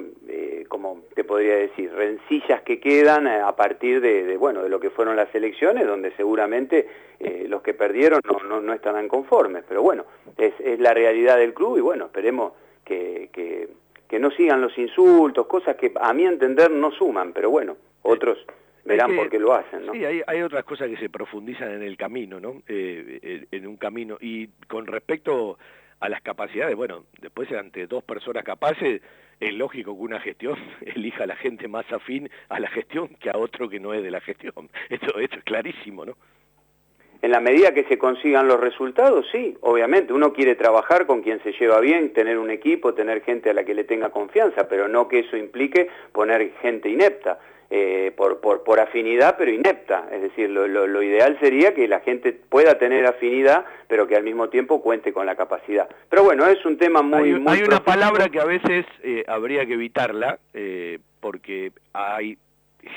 como te podría decir, rencillas que quedan a partir de, bueno, de lo que fueron las elecciones, donde seguramente eh, los que perdieron no, no, estarán conformes. Pero bueno, es, es, la realidad del club y bueno, esperemos que, que, no sigan los insultos, cosas que a mi entender no suman, pero bueno, otros... verán por qué lo hacen, ¿no? Sí, hay, hay, otras cosas que se profundizan en el camino, ¿no? Eh, en un camino. Y con respecto a las capacidades, bueno, después ante dos personas capaces, es lógico que una gestión elija a la gente más afín a la gestión que a otro que no es de la gestión. Esto, esto es clarísimo, ¿no? En la medida que se consigan los resultados, sí, obviamente, uno quiere trabajar con quien se lleva bien, tener un equipo, tener gente a la que le tenga confianza, pero no que eso implique poner gente inepta. Eh, por, por, por, afinidad, pero inepta. Es decir, lo, lo, ideal sería que la gente pueda tener afinidad, pero que al mismo tiempo cuente con la capacidad. Pero bueno, es un tema muy... Hay, hay una palabra que a veces eh, habría que evitarla, eh, porque hay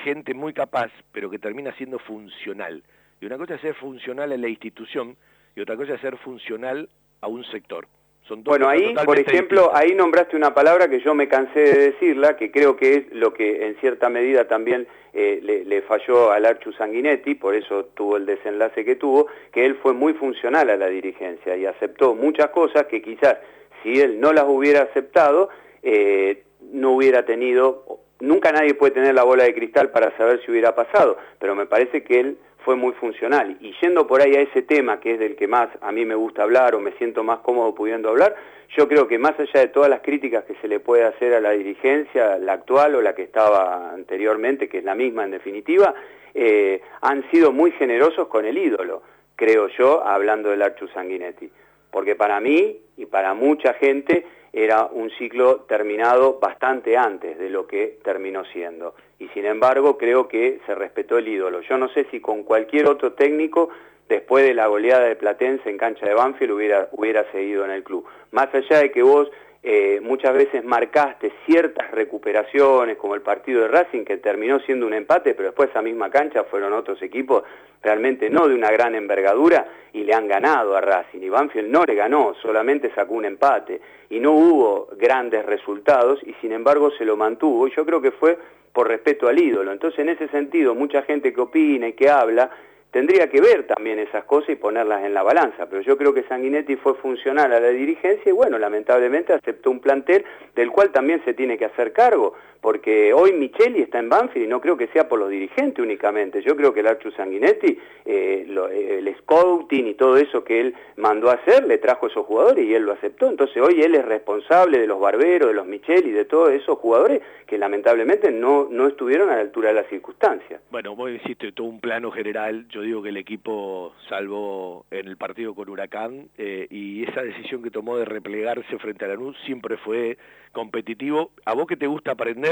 gente muy capaz, pero que termina siendo funcional. Y una cosa es ser funcional en la institución, y otra cosa es ser funcional a un sector. Bueno, ahí, por ejemplo, ahí nombraste una palabra que yo me cansé de decirla, que creo que es lo que en cierta medida también eh, le, falló al Archu Sanguinetti, por eso tuvo el desenlace que tuvo, que él fue muy funcional a la dirigencia y aceptó muchas cosas que quizás si él no las hubiera aceptado, eh, no hubiera tenido, nunca nadie puede tener la bola de cristal para saber si hubiera pasado, pero me parece que él fue muy funcional. Y yendo por ahí a ese tema, que es del que más a mí me gusta hablar o me siento más cómodo pudiendo hablar, yo creo que más allá de todas las críticas que se le puede hacer a la dirigencia, la actual o la que estaba anteriormente, que es la misma en definitiva, eh, han sido muy generosos con el ídolo. creo yo, hablando del Archu Sanguinetti. Porque para mí y para mucha gente era un ciclo terminado bastante antes de lo que terminó siendo. Y sin embargo creo que se respetó el ídolo. Yo no sé si con cualquier otro técnico después de la goleada de Platense en cancha de Banfield hubiera, hubiera seguido en el club. Más allá de que vos eh, muchas veces marcaste ciertas recuperaciones, como el partido de Racing, que terminó siendo un empate, pero después esa misma cancha fueron otros equipos realmente no de una gran envergadura y le han ganado a Racing. Y Banfield no le ganó, solamente sacó un empate y no hubo grandes resultados y sin embargo se lo mantuvo. Y yo creo que fue por respeto al ídolo. Entonces en ese sentido, mucha gente que opina y que habla, tendría que ver también esas cosas y ponerlas en la balanza, pero yo creo que Sanguinetti fue funcional a la dirigencia y bueno, lamentablemente aceptó un plantel del cual también se tiene que hacer cargo, porque hoy Micheli está en Banfield y no creo que sea por los dirigentes únicamente, yo creo que el Archu Sanguinetti, eh, eh, el scouting y todo eso que él mandó a hacer, le trajo a esos jugadores y él lo aceptó, entonces hoy él es responsable de los barberos, de los Micheli, de todos esos jugadores que lamentablemente no, no estuvieron a la altura de las circunstancias. Bueno, vos hiciste todo un plano general, yo digo que el equipo salvó en el partido con Huracán eh, y esa decisión que tomó de replegarse frente a Lanús siempre fue competitivo. A vos que te gusta aprender,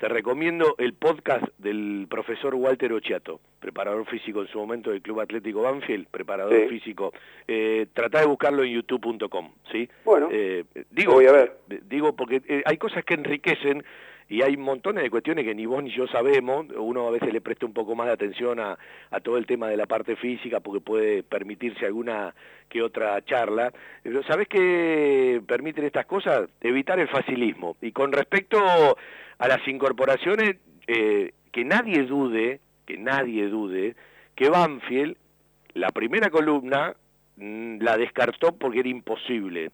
te recomiendo el podcast del profesor Walter Ochiato, preparador físico en su momento del Club Atlético Banfield, preparador físico. Eh, tratá de buscarlo en youtube.com, ¿sí? Bueno, eh, digo, voy a ver. Digo, porque eh, hay cosas que enriquecen y hay montones de cuestiones que ni vos ni yo sabemos, uno a veces le presta un poco más de atención a, todo el tema de la parte física porque puede permitirse alguna que otra charla, pero ¿sabés qué permiten estas cosas? Evitar el facilismo. Y con respecto a las incorporaciones, eh, que nadie dude, que nadie dude, que Banfield, la primera columna, mm, la descartó porque era imposible,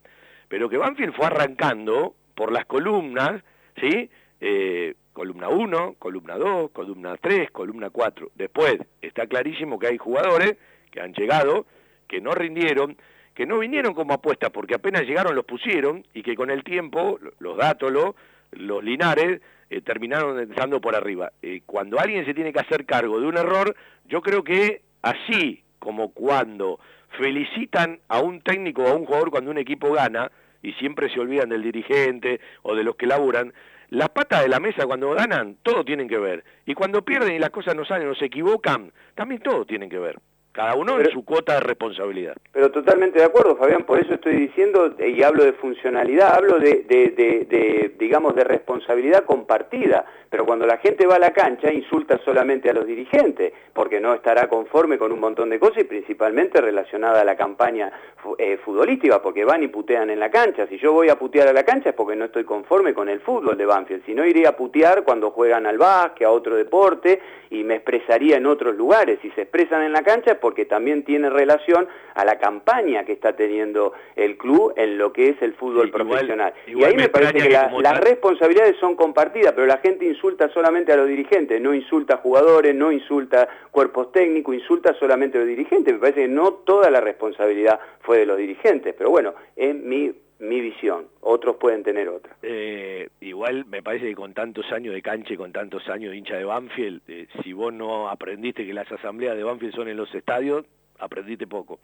pero que Banfield fue arrancando por las columnas, ¿sí?, eh, columna 1, columna 2, columna 3, columna 4. Después está clarísimo que hay jugadores que han llegado, que no rindieron, que no vinieron como apuesta porque apenas llegaron los pusieron y que con el tiempo los dátolos, los linares, eh, terminaron entrando por arriba. Eh, cuando alguien se tiene que hacer cargo de un error, yo creo que así como cuando felicitan a un técnico o a un jugador cuando un equipo gana, y siempre se olvidan del dirigente o de los que laburan, las patas de la mesa cuando ganan, todo tienen que ver. Y cuando pierden y las cosas no salen o se equivocan, también todo tienen que ver cada uno en su cuota de responsabilidad. Pero totalmente de acuerdo, Fabián, por eso estoy diciendo, eh, y hablo de funcionalidad, hablo de, de, digamos, de responsabilidad compartida, pero cuando la gente va a la cancha insulta solamente a los dirigentes, porque no estará conforme con un montón de cosas y principalmente relacionada a la campaña eh, futbolística, porque van y putean en la cancha. Si yo voy a putear a la cancha es porque no estoy conforme con el fútbol de Banfield, si no iría a putear cuando juegan al básquet, a otro deporte, y me expresaría en otros lugares. Si se expresan en la cancha es porque también tiene relación a la campaña que está teniendo el club en lo que es el fútbol profesional. y ahí me, parece que, las responsabilidades son compartidas, pero la gente insulta solamente a los dirigentes, no insulta a jugadores, no insulta cuerpos técnicos, insulta solamente a los dirigentes. Me parece que no toda la responsabilidad fue de los dirigentes, pero bueno, es mi mi visión, otros pueden tener otra. Eh, igual me parece que con tantos años de cancha y con tantos años de hincha de Banfield, eh, si vos no aprendiste que las asambleas de Banfield son en los estadios, aprendiste poco.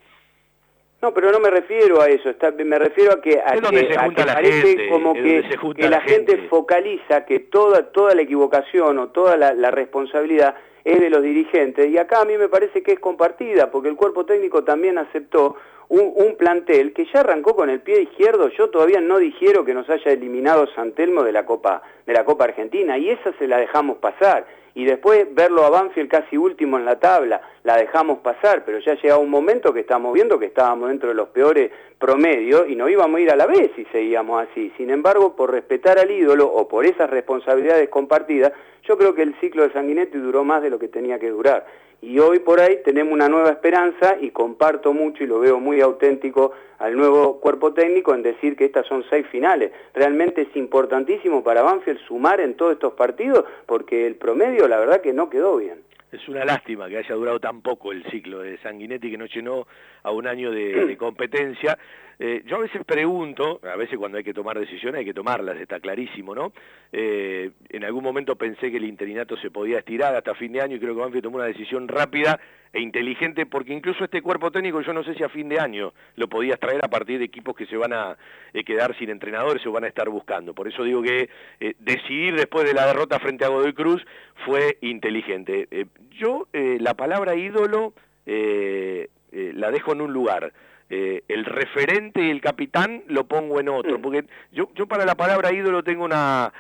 No, pero no me refiero a eso, está, me refiero a que, a que, parece como que, la, gente. focaliza que toda, toda la equivocación o toda la responsabilidad es de los dirigentes y acá a mí me parece que es compartida porque el cuerpo técnico también aceptó un, plantel que ya arrancó con el pie izquierdo, yo todavía no digiero que nos haya eliminado Santelmo de la Copa, de la Copa Argentina, y esa se la dejamos pasar. Y después verlo a Banfield casi último en la tabla, la dejamos pasar, pero ya llegado un momento que estamos viendo que estábamos dentro de los peores promedios y no íbamos a ir a la vez si seguíamos así. Sin embargo, por respetar al ídolo o por esas responsabilidades compartidas, yo creo que el ciclo de Sanguinetti duró más de lo que tenía que durar y hoy por ahí tenemos una nueva esperanza y comparto mucho y lo veo muy auténtico al nuevo cuerpo técnico en decir que estas son seis finales. Realmente es importantísimo para Banfield sumar en todos estos partidos porque el promedio la verdad que no quedó bien. Es una lástima que haya durado tan poco el ciclo de Sanguinetti que no llenó a un año de, competencia. Eh, yo a veces pregunto, a veces cuando hay que tomar decisiones hay que tomarlas, está clarísimo, ¿no? Eh, en algún momento pensé que el interinato se podía estirar hasta fin de año y creo que Banfield tomó una decisión rápida e inteligente, porque incluso este cuerpo técnico yo no sé si a fin de año lo podías traer a partir de equipos que se van a eh, quedar sin entrenadores o van a estar buscando. Por eso digo que eh, decidir después de la derrota frente a Godoy Cruz fue inteligente. Eh, yo la palabra ídolo la dejo en un lugar. El referente y el capitán lo pongo en otro, mm. porque yo, yo para la palabra ídolo tengo una,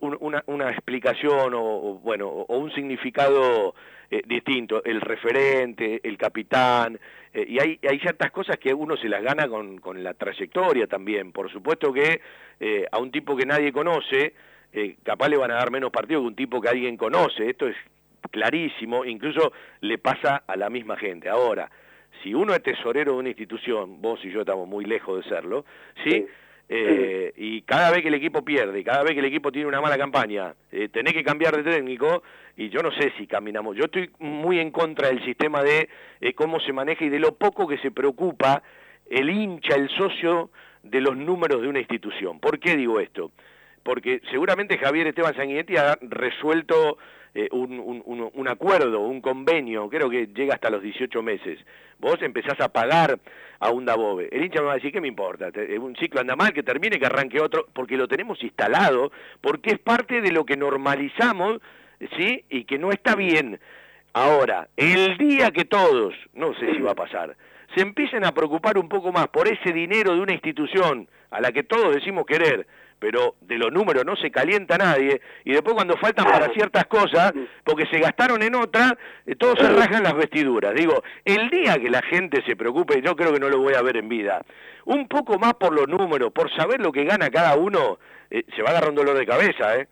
una, una, explicación o, bueno, o un significado eh, distinto, el referente, el capitán, eh, y hay, hay ciertas cosas que uno se las gana con, con la trayectoria también. Por supuesto que eh, a un tipo que nadie conoce, capaz le van a dar menos partido que un tipo que alguien conoce, esto es clarísimo, incluso le pasa a la misma gente. Ahora, si uno es tesorero de una institución, vos y yo estamos muy lejos de serlo, ¿sí? Eh, y cada vez que el equipo pierde, cada vez que el equipo tiene una mala campaña, eh, tenés que cambiar de técnico y yo no sé si caminamos. Yo estoy muy en contra del sistema de eh, cómo se maneja y de lo poco que se preocupa el hincha, el socio de los números de una institución. ¿Por qué digo esto? Porque seguramente Javier Esteban Sanguinetti ha resuelto eh, un, acuerdo, un convenio, creo que llega hasta los 18 meses. Vos empezás a pagar a un Dabobe. El hincha me va a decir, ¿qué me importa? Un ciclo anda mal, que termine, que arranque otro, porque lo tenemos instalado, porque es parte de lo que normalizamos, ¿sí? Y que no está bien. Ahora, el día que todos, no sé si va a pasar, se empiecen a preocupar un poco más por ese dinero de una institución a la que todos decimos querer, pero de los números no se calienta nadie, y después cuando faltan para ciertas cosas, porque se gastaron en otra, eh, todos se rajan las vestiduras. Digo, el día que la gente se preocupe, yo creo que no lo voy a ver en vida, un poco más por los números, por saber lo que gana cada uno, eh, se va a agarrar un dolor de cabeza, ¿eh?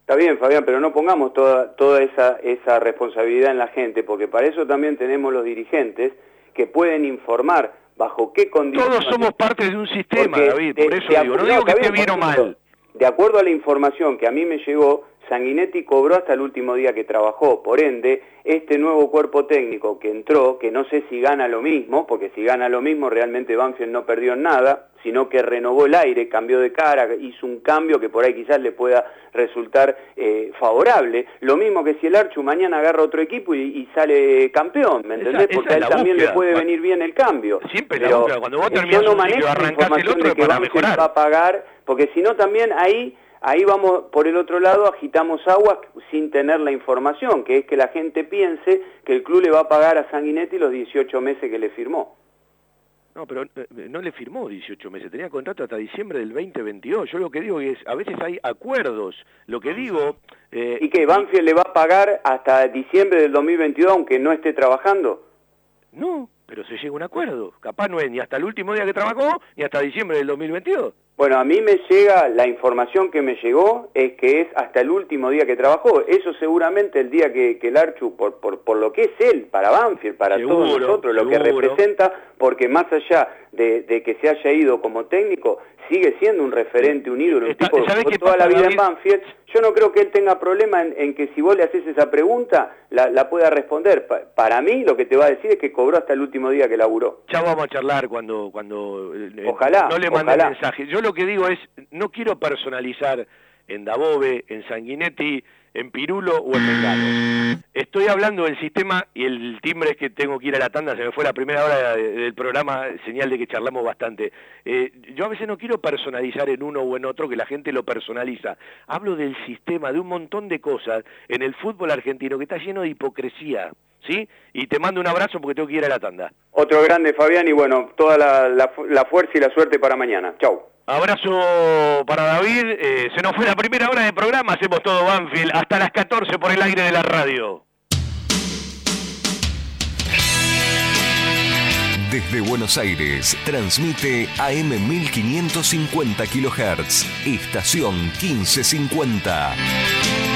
Está bien, Fabián, pero no pongamos toda, toda esa, esa responsabilidad en la gente, porque para eso también tenemos los dirigentes que pueden informar bajo qué condiciones... Todos somos parte de un sistema, David, por eso digo, no digo que esté bien o mal. De acuerdo a la información que a mí me llegó, Sanguinetti cobró hasta el último día que trabajó, por ende, este nuevo cuerpo técnico que entró, que no sé si gana lo mismo, porque si gana lo mismo realmente Banfield no perdió nada, sino que renovó el aire, cambió de cara, hizo un cambio que por ahí quizás le pueda resultar eh, favorable. Lo mismo que si el Archu mañana agarra otro equipo y, sale campeón, ¿me entendés? porque a él también le puede venir bien el cambio. Siempre pero cuando vos terminás no un ciclo, arrancás el otro para mejorar. va a pagar, porque si no también ahí ahí vamos por el otro lado, agitamos aguas sin tener la información, que es que la gente piense que el club le va a pagar a Sanguinetti los 18 meses que le firmó. No, pero eh, no le firmó 18 meses, tenía contrato hasta diciembre del 2022. Yo lo que digo es, a veces hay acuerdos. Lo que digo... Eh, ¿Y que Banfield le va a pagar hasta diciembre del 2022 aunque no esté trabajando? No, pero se llega a un acuerdo. Capaz no es ni hasta el último día que trabajó, ni hasta diciembre del 2022. Bueno, a mí me llega, la información que me llegó es que es hasta el último día que trabajó. Eso seguramente el día que, que el Archu, por, por, por, lo que es él, para Banfield, para todos nosotros, lo que representa, porque más allá de, de, que se haya ido como técnico, sigue siendo un referente, un ídolo, un tipo que toda la vida en Banfield. Yo no creo que él tenga problema en, que si vos le haces esa pregunta, la, pueda responder. para mí, lo que te va a decir es que cobró hasta el último día que laburó. Ya vamos a charlar cuando, cuando eh, ojalá, no le mande mensaje. Yo lo que digo es, no quiero personalizar en Dabove, en Sanguinetti, en Pirulo o en Mengano. Estoy hablando del sistema y el timbre es que tengo que ir a la tanda, se me fue la primera hora del programa, señal de que charlamos bastante. Eh, yo a veces no quiero personalizar en uno o en otro, que la gente lo personaliza. Hablo del sistema, de un montón de cosas en el fútbol argentino que está lleno de hipocresía. ¿Sí? Y te mando un abrazo porque tengo que ir a la tanda. Otro grande, Fabián, y bueno, toda la, la fuerza y la suerte para mañana. Chau. Abrazo para David. Eh, se nos fue la primera hora de programa. Hacemos todo Banfield hasta las 14 por el aire de la radio. Desde Buenos Aires, transmite AM 1550 kHz, estación 1550.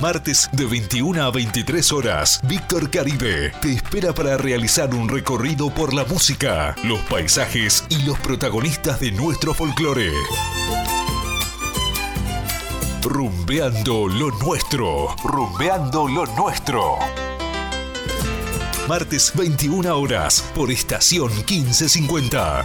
Martes de 21 a 23 horas, Víctor Caribe te espera para realizar un recorrido por la música, los paisajes y los protagonistas de nuestro folclore. Rumbeando lo nuestro. Rumbeando lo nuestro. Martes 21 horas por estación 1550.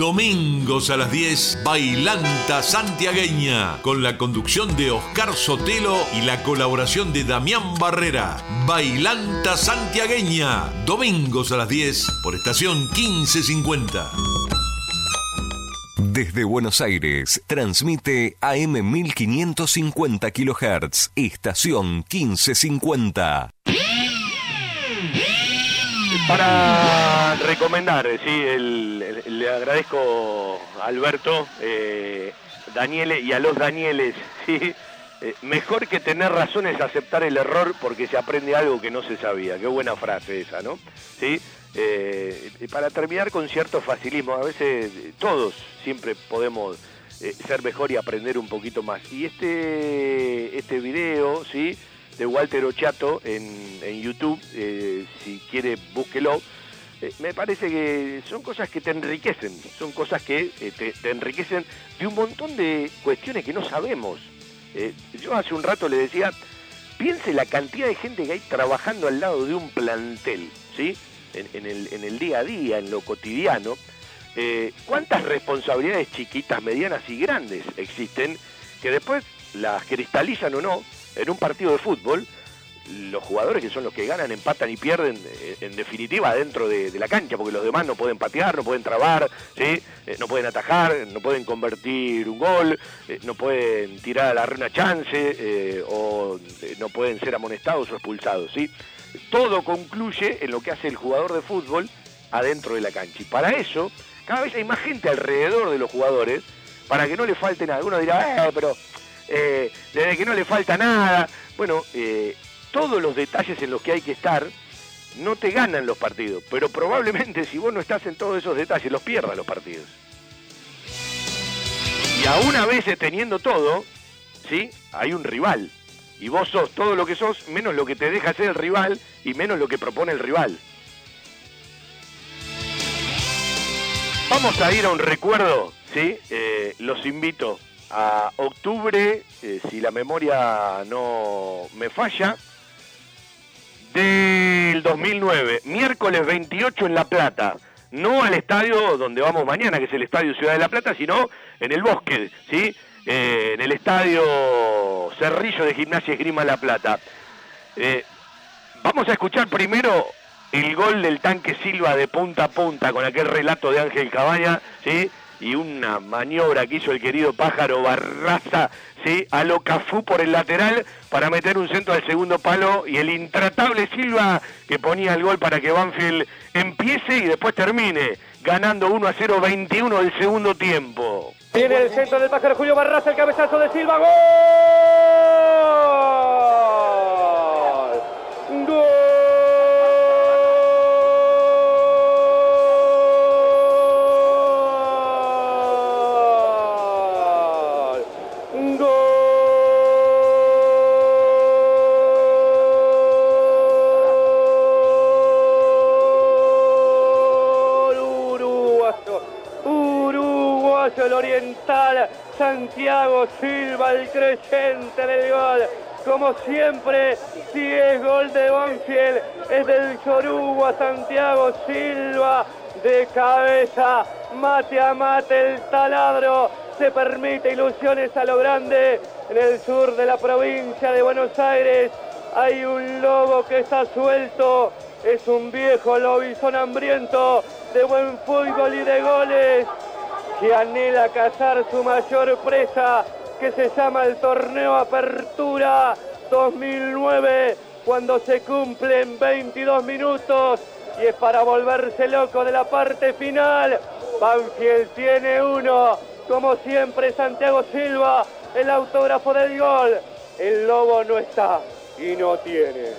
Domingos a las 10, Bailanta Santiagueña, con la conducción de Oscar Sotelo y la colaboración de Damián Barrera. Bailanta Santiagueña, domingos a las 10, por estación 1550. Desde Buenos Aires, transmite AM 1550 kHz, estación 1550. Para recomendar, sí, el- el- le agradezco a Alberto, eh, Daniele y a los Danieles, sí, eh, mejor que tener razón es aceptar el error porque se aprende algo que no se sabía. Qué buena frase esa, ¿no? Sí. Eh, para terminar con cierto facilismo, a veces eh, todos siempre podemos eh, ser mejor y aprender un poquito más. Y este, este video, ¿sí? De Walter Ochato en, en YouTube, eh, si quiere búsquelo. Eh, me parece que son cosas que te enriquecen, son cosas que eh, te, enriquecen de un montón de cuestiones que no sabemos. Eh, yo hace un rato le decía, piense la cantidad de gente que hay trabajando al lado de un plantel, ¿sí? En, en el, en el día a día, en lo cotidiano. ¿Cuántas responsabilidades chiquitas, medianas y grandes existen que después las cristalizan o no en un partido de fútbol? Los jugadores que son los que ganan, empatan y pierden, eh, en definitiva, dentro de, la cancha, porque los demás no pueden patear, no pueden trabar, ¿sí? Eh, no pueden atajar, no pueden convertir un gol, eh, no pueden tirar a la runa chance, o no pueden ser amonestados o expulsados, ¿sí? Todo concluye en lo que hace el jugador de fútbol adentro de la cancha. Y para eso, cada vez hay más gente alrededor de los jugadores para que no le falte nada. Uno dirá, eh, pero eh, desde que no le falta nada. Bueno, eh, todos los detalles en los que hay que estar no te ganan los partidos, pero probablemente si vos no estás en todos esos detalles, los pierdas los partidos. Y aún a veces teniendo todo, ¿sí? Hay un rival. Y vos sos todo lo que sos, menos lo que te deja ser el rival y menos lo que propone el rival. Vamos a ir a un recuerdo, ¿sí? Eh, los invito a octubre, eh, si la memoria no me falla, del 2009, miércoles 28 en La Plata. No al estadio donde vamos mañana, que es el Estadio Ciudad de La Plata, sino en el bosque, ¿sí? Eh, en el Estadio Cerrillo de Gimnasia Esgrima La Plata. Eh, vamos a escuchar primero el gol del tanque Silva de punta a punta con aquel relato de Ángel Cabaña, ¿sí? Y una maniobra que hizo el querido pájaro Barraza, ¿sí? a lo Cafú por el lateral para meter un centro al segundo palo y el intratable Silva que ponía el gol para que Banfield empiece y después termine ganando 1 a 0 21 del segundo tiempo. Viene el centro del pájaro Julio Barraza, el cabezazo de Silva, gol. Santiago Silva, el creyente del gol. Como siempre, si es gol de Banfield, es del Chorugua Santiago Silva de cabeza, mate a mate el taladro, se permite ilusiones a lo grande en el sur de la provincia de Buenos Aires. Hay un lobo que está suelto, es un viejo lobizón hambriento de buen fútbol y de goles que anhela cazar su mayor presa, que se llama el Torneo Apertura 2009, cuando se cumplen 22 minutos y es para volverse loco de la parte final. Banfield tiene uno, como siempre Santiago Silva, el autógrafo del gol. El lobo no está y no tiene.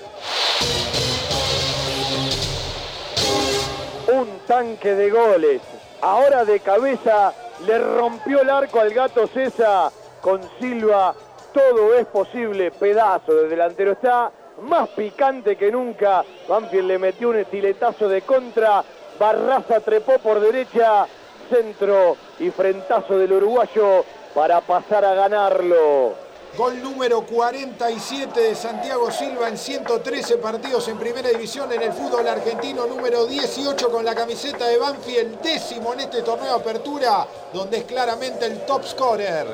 Un tanque de goles Ahora de cabeza le rompió el arco al gato César con Silva. Todo es posible. Pedazo de delantero está más picante que nunca. Banfield le metió un estiletazo de contra. Barraza trepó por derecha. Centro y frentazo del uruguayo para pasar a ganarlo. Gol número 47 de Santiago Silva en 113 partidos en primera división en el fútbol argentino, número 18 con la camiseta de Banfield, décimo en este torneo de apertura, donde es claramente el top scorer.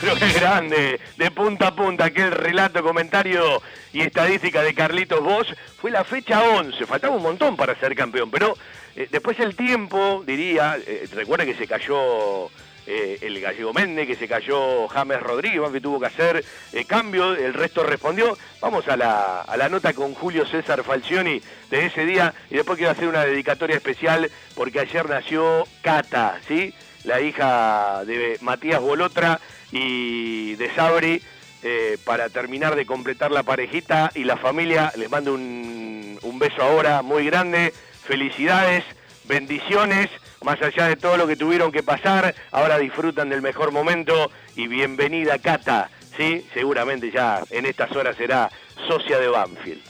Pero qué grande, de punta a punta, aquel relato, comentario y estadística de Carlitos Bosch. Fue la fecha 11, faltaba un montón para ser campeón, pero eh, después el tiempo, diría, eh, recuerda que se cayó eh, el gallego Méndez, que se cayó James Rodríguez, que tuvo que hacer eh, cambio, el resto respondió. Vamos a la, a la nota con Julio César Falcioni de ese día y después quiero hacer una dedicatoria especial porque ayer nació Cata, ¿sí? la hija de Matías Bolotra y de Sabri. Eh, para terminar de completar la parejita y la familia, les mando un, un beso ahora muy grande, felicidades, bendiciones más allá de todo lo que tuvieron que pasar, ahora disfrutan del mejor momento y bienvenida Cata, ¿sí? Seguramente ya en estas horas será socia de Banfield.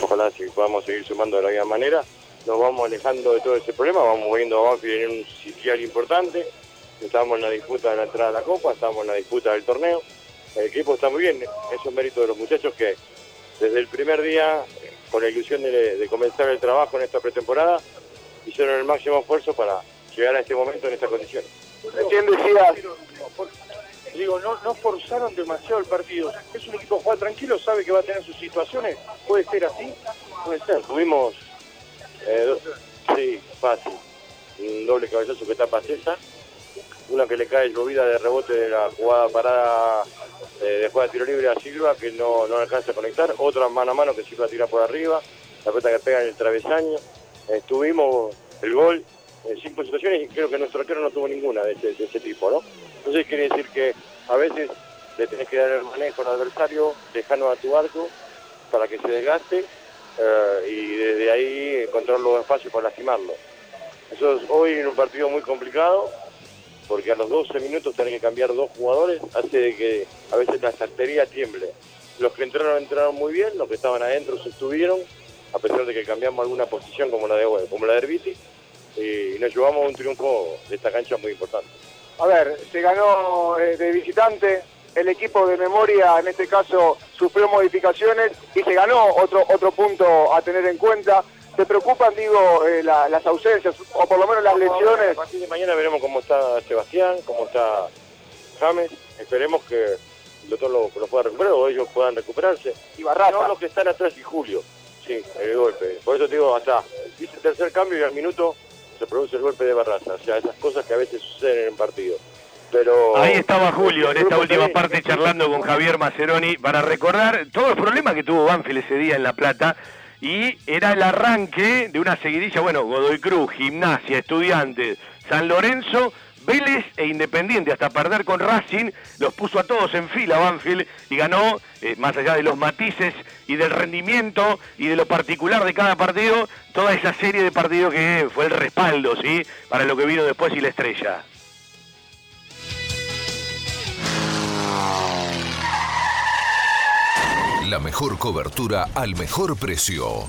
Ojalá si podamos seguir sumando de la misma manera, nos vamos alejando de todo ese problema, vamos viendo a Banfield en un sitial importante, estamos en la disputa de la entrada a la Copa, estamos en la disputa del torneo, el equipo está muy bien, eso es mérito de los muchachos que desde el primer día, con la ilusión de, de comenzar el trabajo en esta pretemporada, hicieron el máximo esfuerzo para llegar a este momento en estas condiciones. ¿Quién decía? Digo, no, no forzaron demasiado el partido. Es un equipo que juega tranquilo, sabe que va a tener sus situaciones. ¿Puede ser así? Puede ser. Tuvimos, eh, sí, fácil, un doble cabezazo que tapa César, una que le cae llovida de rebote de la jugada parada eh, después de tiro libre a Silva que no, no alcanza a conectar, otra mano a mano que Silva tira por arriba, la pelota que pega en el travesaño, estuvimos el gol en cinco situaciones y creo que nuestro arquero no tuvo ninguna de ese, tipo, ¿no? Entonces quiere decir que a veces le tenés que dar el manejo al adversario, dejarnos a tu arco para que se desgaste eh, y desde ahí encontrar los espacios para lastimarlo. Eso es hoy en un partido muy complicado, porque a los 12 minutos tener que cambiar dos jugadores hace que a veces la estantería tiemble. Los que entraron entraron muy bien, los que estaban adentro se estuvieron, a pesar de que cambiamos alguna posición como la de como la de Herbiti, y nos llevamos a un triunfo de esta cancha muy importante. A ver, se ganó eh, de visitante, el equipo de memoria en este caso sufrió modificaciones y se ganó otro, otro punto a tener en cuenta. ¿Te preocupan, digo, eh, las ausencias o por lo menos las lesiones? A partir de mañana veremos cómo está Sebastián, cómo está James. Esperemos que el doctor lo, pueda recuperar o ellos puedan recuperarse. Y Barraza. No los que están atrás y Julio. Sí, el golpe. Por eso te digo, hasta dice tercer cambio y al minuto se produce el golpe de Barraza. O sea, esas cosas que a veces suceden en el partido. Pero... Ahí estaba Julio en esta última parte charlando con Javier Maceroni para recordar todo el problema que tuvo Banfield ese día en La Plata y era el arranque de una seguidilla, bueno, Godoy Cruz, Gimnasia, Estudiantes, San Lorenzo, Vélez e Independiente, hasta perder con Racing, los puso a todos en fila Banfield y ganó, eh, más allá de los matices y del rendimiento y de lo particular de cada partido, toda esa serie de partidos que fue el respaldo, ¿sí? Para lo que vino después y la estrella. La mejor cobertura al mejor precio.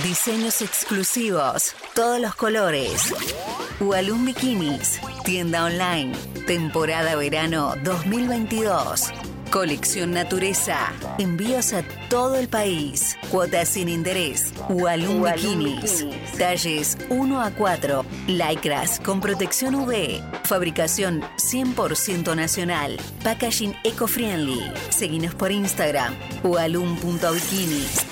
Diseños exclusivos, todos los colores. Walum Bikinis, tienda online, temporada verano 2022. Colección Natureza, envíos a todo el país. Cuotas sin interés. Walum Bikinis. Talles 1 a 4. Lycras con protección UV. Fabricación 100% nacional. Packaging eco-friendly. Seguinos por Instagram. walum.bikinis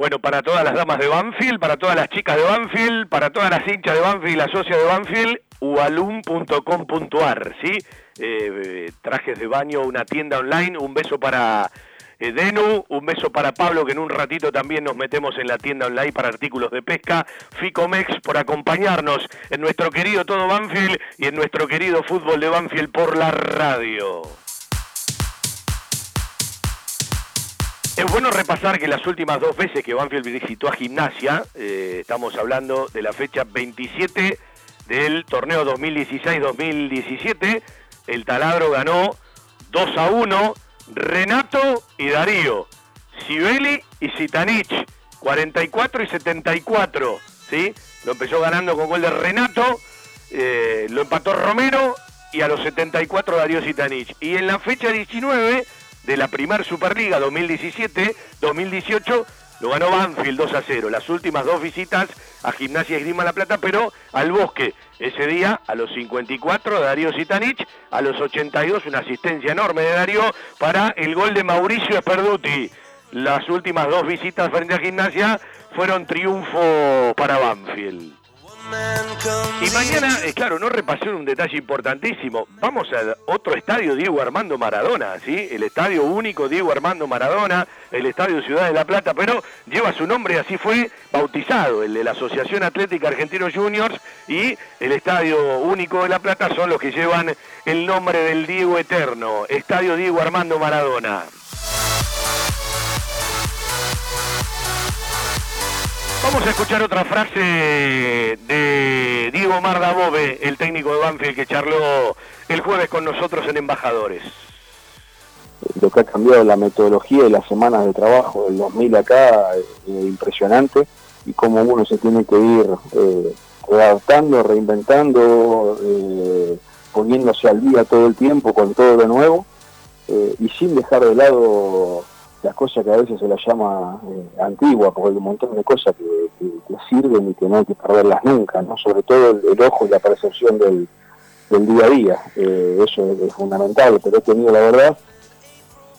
Bueno, para todas las damas de Banfield, para todas las chicas de Banfield, para todas las hinchas de Banfield y la socia de Banfield, ualum.com.ar, ¿sí? Eh, trajes de baño, una tienda online, un beso para eh, Denu, un beso para Pablo, que en un ratito también nos metemos en la tienda online para artículos de pesca, Ficomex por acompañarnos en nuestro querido Todo Banfield y en nuestro querido fútbol de Banfield por la radio. Es bueno repasar que las últimas dos veces que Banfield visitó a Gimnasia, eh, estamos hablando de la fecha 27 del torneo 2016-2017, el taladro ganó 2 a 1, Renato y Darío, Sibeli y Sitanich, 44 y 74, ¿sí? Lo empezó ganando con gol de Renato, eh, lo empató Romero y a los 74 Darío Sitanich. Y en la fecha 19 de la primer Superliga 2017-2018 lo ganó Banfield 2 a 0. Las últimas dos visitas a Gimnasia Esgrima La Plata, pero al Bosque. Ese día, a los 54, Darío Sitanich, a los 82, una asistencia enorme de Darío para el gol de Mauricio Esperduti. Las últimas dos visitas frente a Gimnasia fueron triunfo para Banfield. Y mañana, eh, claro, no repasé un detalle importantísimo. Vamos al otro estadio Diego Armando Maradona, ¿sí? El estadio único Diego Armando Maradona, el estadio Ciudad de la Plata, pero lleva su nombre, así fue bautizado, el de la Asociación Atlética Argentinos Juniors y el estadio único de La Plata son los que llevan el nombre del Diego Eterno, Estadio Diego Armando Maradona. Vamos a escuchar otra frase de Diego Mardabove, el técnico de Banfield que charló el jueves con nosotros en Embajadores. Lo que ha cambiado la metodología y las semanas de trabajo del 2000 acá es impresionante y cómo uno se tiene que ir eh, adaptando, reinventando, eh, poniéndose al día todo el tiempo con todo de nuevo eh, y sin dejar de lado las cosas que a veces se las llama eh, antigua, porque hay un montón de cosas que, sirven y que no hay que perderlas nunca, ¿no? sobre todo el, ojo y la percepción del, día a día, eh, eso es, fundamental, pero he tenido la verdad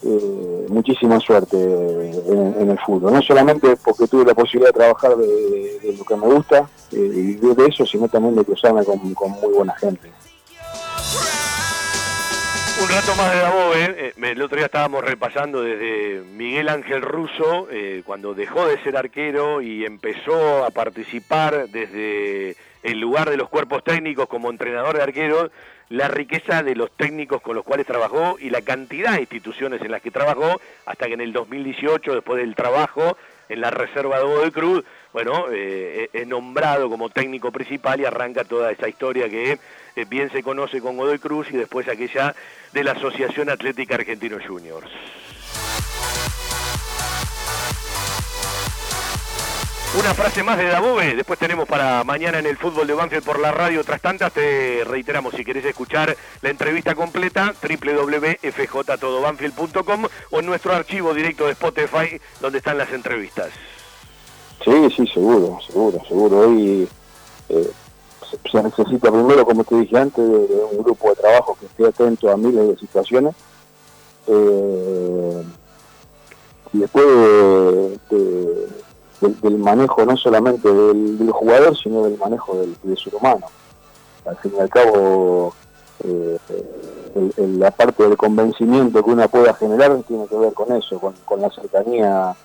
eh, muchísima suerte en, el fútbol, no solamente porque tuve la posibilidad de trabajar de, lo que me gusta y vivir de eso, sino también de cruzarme con, con muy buena gente. Un rato más de Dabove, eh, el otro día estábamos repasando desde Miguel Ángel Russo, eh, cuando dejó de ser arquero y empezó a participar desde el lugar de los cuerpos técnicos como entrenador de arqueros, la riqueza de los técnicos con los cuales trabajó y la cantidad de instituciones en las que trabajó, hasta que en el 2018, después del trabajo en la reserva de Godoy Cruz, bueno, eh, es nombrado como técnico principal y arranca toda esa historia que eh, bien se conoce con Godoy Cruz y después aquella de la Asociación Atlética Argentino Juniors. Una frase más de Dabove, después tenemos para mañana en el fútbol de Banfield por la radio otras tantas, te reiteramos si querés escuchar la entrevista completa, www.fjtodobanfield.com o en nuestro archivo directo de Spotify donde están las entrevistas. Sí, sí, seguro, seguro, seguro. Hoy eh, se necesita primero, como te dije antes, de, un grupo de trabajo que esté atento a miles de situaciones. Eh, y después del manejo no solamente del, jugador, sino del manejo del, ser humano. Al fin y al cabo, eh, la parte del convencimiento que uno pueda generar tiene que ver con eso, con, la cercanía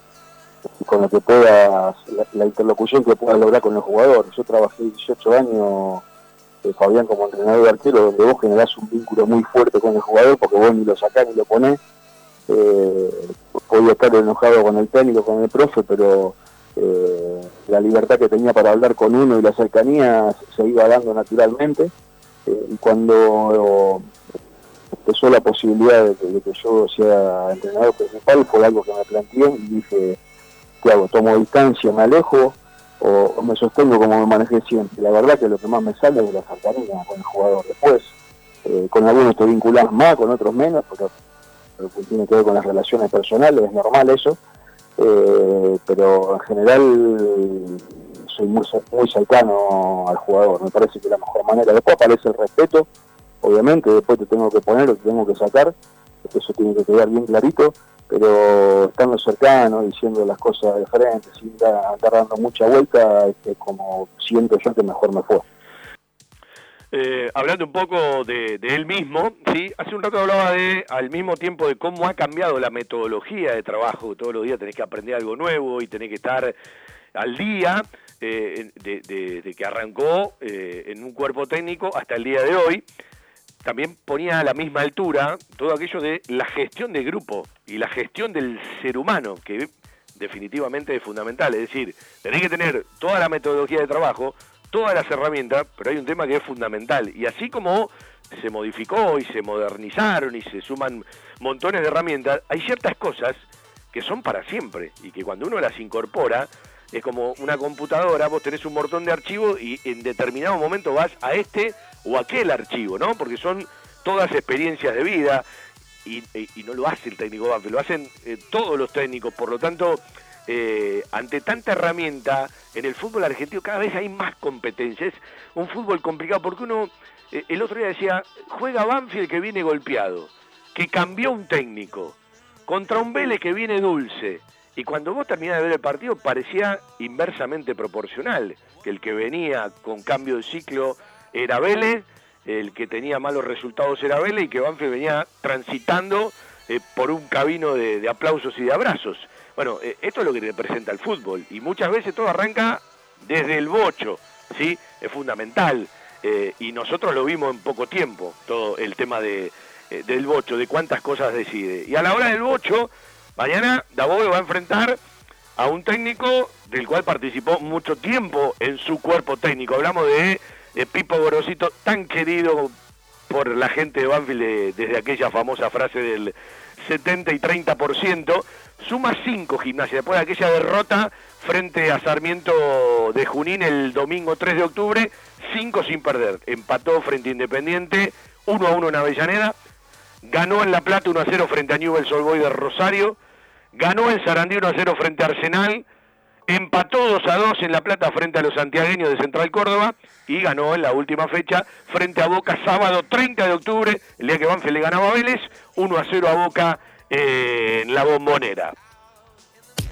con lo que puedas, la, interlocución que puedas lograr con el jugador. Yo trabajé 18 años, eh, Fabián, como entrenador de arquero, donde vos generás un vínculo muy fuerte con el jugador, porque vos ni lo sacás ni lo ponés. Eh, podía estar enojado con el técnico, con el profe, pero eh, la libertad que tenía para hablar con uno y la cercanía se iba dando naturalmente. Eh, y cuando empezó la posibilidad de que, yo sea entrenador principal, fue algo que me planteé y dije, ¿qué hago? ¿Tomo distancia, me alejo o, me sostengo como me manejé siempre? La verdad que lo que más me sale es la cercanía con el jugador. Después, eh, con algunos te vinculas más, con otros menos, porque, porque tiene que ver con las relaciones personales, es normal eso eh, pero en general soy muy, muy cercano al jugador, me parece que la mejor manera. Después aparece el respeto, obviamente, después te tengo que poner o te tengo que sacar, eso tiene que quedar bien clarito, pero estando cercano, diciendo las cosas de frente, sin andar dando mucha vuelta, es como siento yo que mejor me fue. Eh, hablando un poco de, él mismo, ¿sí? hace un rato hablaba de, al mismo tiempo de cómo ha cambiado la metodología de trabajo, todos los días tenés que aprender algo nuevo y tenés que estar al día, eh, de, que arrancó eh, en un cuerpo técnico hasta el día de hoy, también ponía a la misma altura todo aquello de la gestión de grupo y la gestión del ser humano, que definitivamente es fundamental, es decir, tenés que tener toda la metodología de trabajo, todas las herramientas, pero hay un tema que es fundamental. Y así como se modificó y se modernizaron y se suman montones de herramientas, hay ciertas cosas que son para siempre y que cuando uno las incorpora, es como una computadora, vos tenés un montón de archivos y en determinado momento vas a este o aquel archivo, ¿no? Porque son todas experiencias de vida y, no lo hace el técnico lo hacen eh, todos los técnicos, por lo tanto eh, ante tanta herramienta, en el fútbol argentino cada vez hay más competencias. Es un fútbol complicado porque uno, eh, el otro día decía, juega Banfield que viene golpeado, que cambió un técnico, contra un Vélez que viene dulce. Y cuando vos terminás de ver el partido parecía inversamente proporcional, que el que venía con cambio de ciclo era Vélez, el que tenía malos resultados era Vélez y que Banfield venía transitando eh, por un camino de aplausos y de abrazos. Bueno, eh, esto es lo que representa el fútbol y muchas veces todo arranca desde el bocho, ¿sí? Es fundamental eh, y nosotros lo vimos en poco tiempo, todo el tema de, del bocho, de cuántas cosas decide. Y a la hora del bocho, mañana Davoe va a enfrentar a un técnico del cual participó mucho tiempo en su cuerpo técnico. Hablamos de, Pipo Gorosito, tan querido por la gente de Banfield desde aquella famosa frase del 70 y 30%, suma 5 gimnasia después de aquella derrota frente a Sarmiento de Junín el domingo 3 de octubre, 5 sin perder. Empató frente a Independiente, 1 a 1 en Avellaneda, ganó en La Plata 1 a 0 frente a Newell's Old de Rosario, ganó en Sarandí 1 a 0 frente a Arsenal, empató 2 a 2 en La Plata frente a los santiagueños de Central Córdoba y ganó en la última fecha frente a Boca sábado 30 de octubre, el día que Banfield le ganaba a Vélez, 1 a 0 a Boca en la bombonera.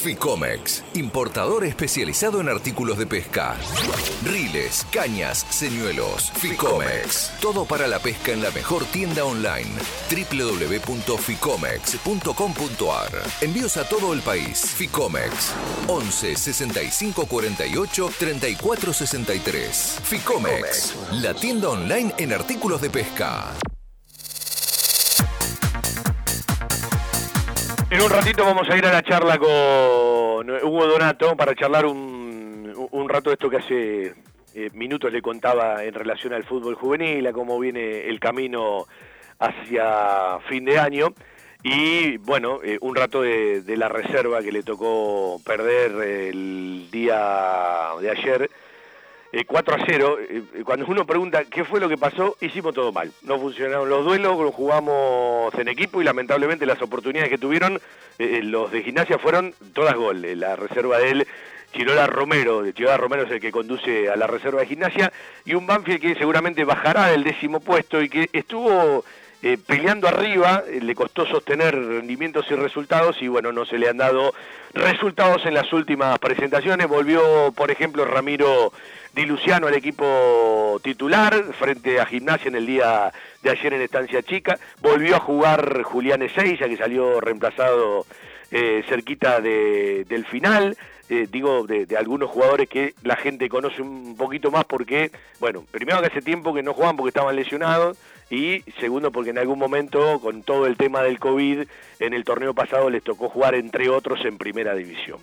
Ficomex, importador especializado en artículos de pesca. Riles, cañas, señuelos. Ficomex, todo para la pesca en la mejor tienda online. www.ficomex.com.ar. Envíos a todo el país. Ficomex, 11 65 48 34 63. Ficomex, la tienda online en artículos de pesca. En un ratito vamos a ir a la charla con Hugo Donato para charlar un, rato de esto que hace eh, minutos le contaba en relación al fútbol juvenil, a cómo viene el camino hacia fin de año. Y bueno, eh, un rato de, la reserva que le tocó perder el día de ayer 4 eh, a 0. Eh, cuando uno pregunta qué fue lo que pasó, hicimos todo mal. No funcionaron los duelos, los jugamos en equipo y lamentablemente las oportunidades que tuvieron eh, los de gimnasia fueron todas gol. La reserva de él, Chirola Romero, de Chirola Romero es el que conduce a la reserva de gimnasia, y un Banfield que seguramente bajará del décimo puesto y que estuvo peleando arriba, le costó sostener rendimientos y resultados y bueno, no se le han dado resultados en las últimas presentaciones. Volvió, por ejemplo, Ramiro Di Luciano al equipo titular frente a Gimnasia en el día de ayer en Estancia Chica. Volvió a jugar Julián Ezeiza, que salió reemplazado eh, cerquita del final. Eh, digo, de, algunos jugadores que la gente conoce un poquito más porque, bueno, primero que hace tiempo que no jugaban porque estaban lesionados y segundo porque en algún momento con todo el tema del COVID en el torneo pasado les tocó jugar entre otros en primera división.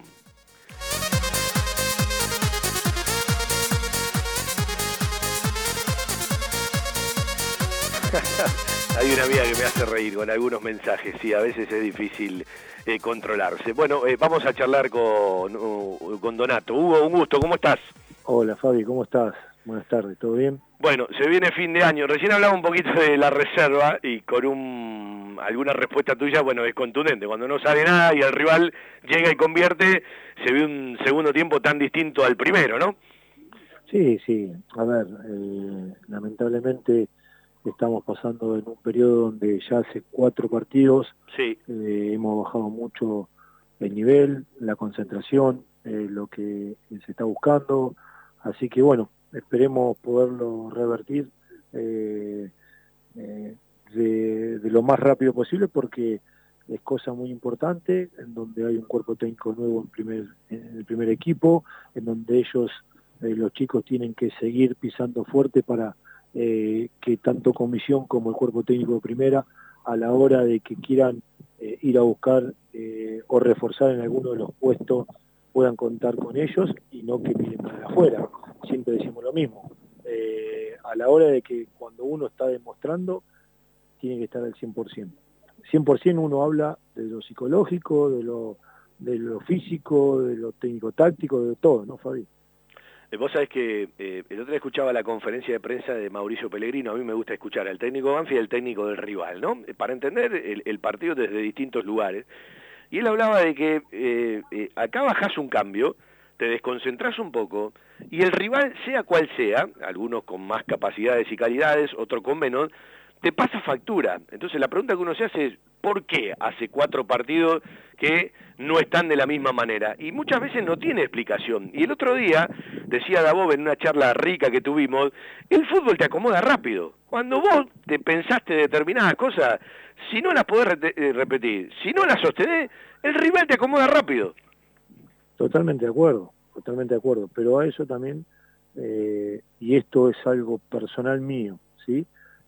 Hay una amiga que me hace reír con algunos mensajes, sí, a veces es difícil eh, controlarse. Bueno, eh, vamos a charlar con, uh, con Donato. Hugo, un gusto, ¿cómo estás? Hola Fabi, ¿cómo estás? Buenas tardes, ¿todo bien? Bueno, se viene fin de año. Recién hablaba un poquito de la reserva y con un, alguna respuesta tuya, bueno, es contundente. Cuando no sale nada y el rival llega y convierte, se ve un segundo tiempo tan distinto al primero, ¿no? Sí, sí. A ver, eh, lamentablemente estamos pasando en un periodo donde ya hace cuatro partidos sí. Eh, hemos bajado mucho el nivel, la concentración, eh, lo que se está buscando, así que bueno, esperemos poderlo revertir eh, de, lo más rápido posible porque es cosa muy importante, en donde hay un cuerpo técnico nuevo en, primer, en el primer equipo, en donde ellos, los chicos tienen que seguir pisando fuerte para eh, que tanto comisión como el cuerpo técnico de primera, a la hora de que quieran eh, ir a buscar eh, o reforzar en alguno de los puestos, puedan contar con ellos y no que miren para afuera. Siempre decimos lo mismo. a la hora de que cuando uno está demostrando, tiene que estar al 100%. 100% uno habla de lo psicológico, de lo, de lo físico, de lo técnico-táctico, de todo, ¿no, Fabi? Eh, vos sabés que eh, el otro día escuchaba la conferencia de prensa de Mauricio Pellegrino, a mí me gusta escuchar al técnico Banfi y al técnico del rival, ¿no? Eh, para entender el, partido desde distintos lugares. Y él hablaba de que acá bajás un cambio, te desconcentrás un poco, y el rival, sea cual sea, algunos con más capacidades y calidades, otros con menos, te pasa factura. Entonces la pregunta que uno se hace es, ¿por qué hace cuatro partidos que no están de la misma manera? Y muchas veces no tiene explicación. Y el otro día, decía Dabov en una charla rica que tuvimos, el fútbol te acomoda rápido. Cuando vos te pensaste determinadas cosas, si no las podés eh, repetir, si no las sostenés, el rival te acomoda rápido. Totalmente de acuerdo, totalmente de acuerdo. Pero a eso también, eh, y esto es algo personal mío, ¿sí?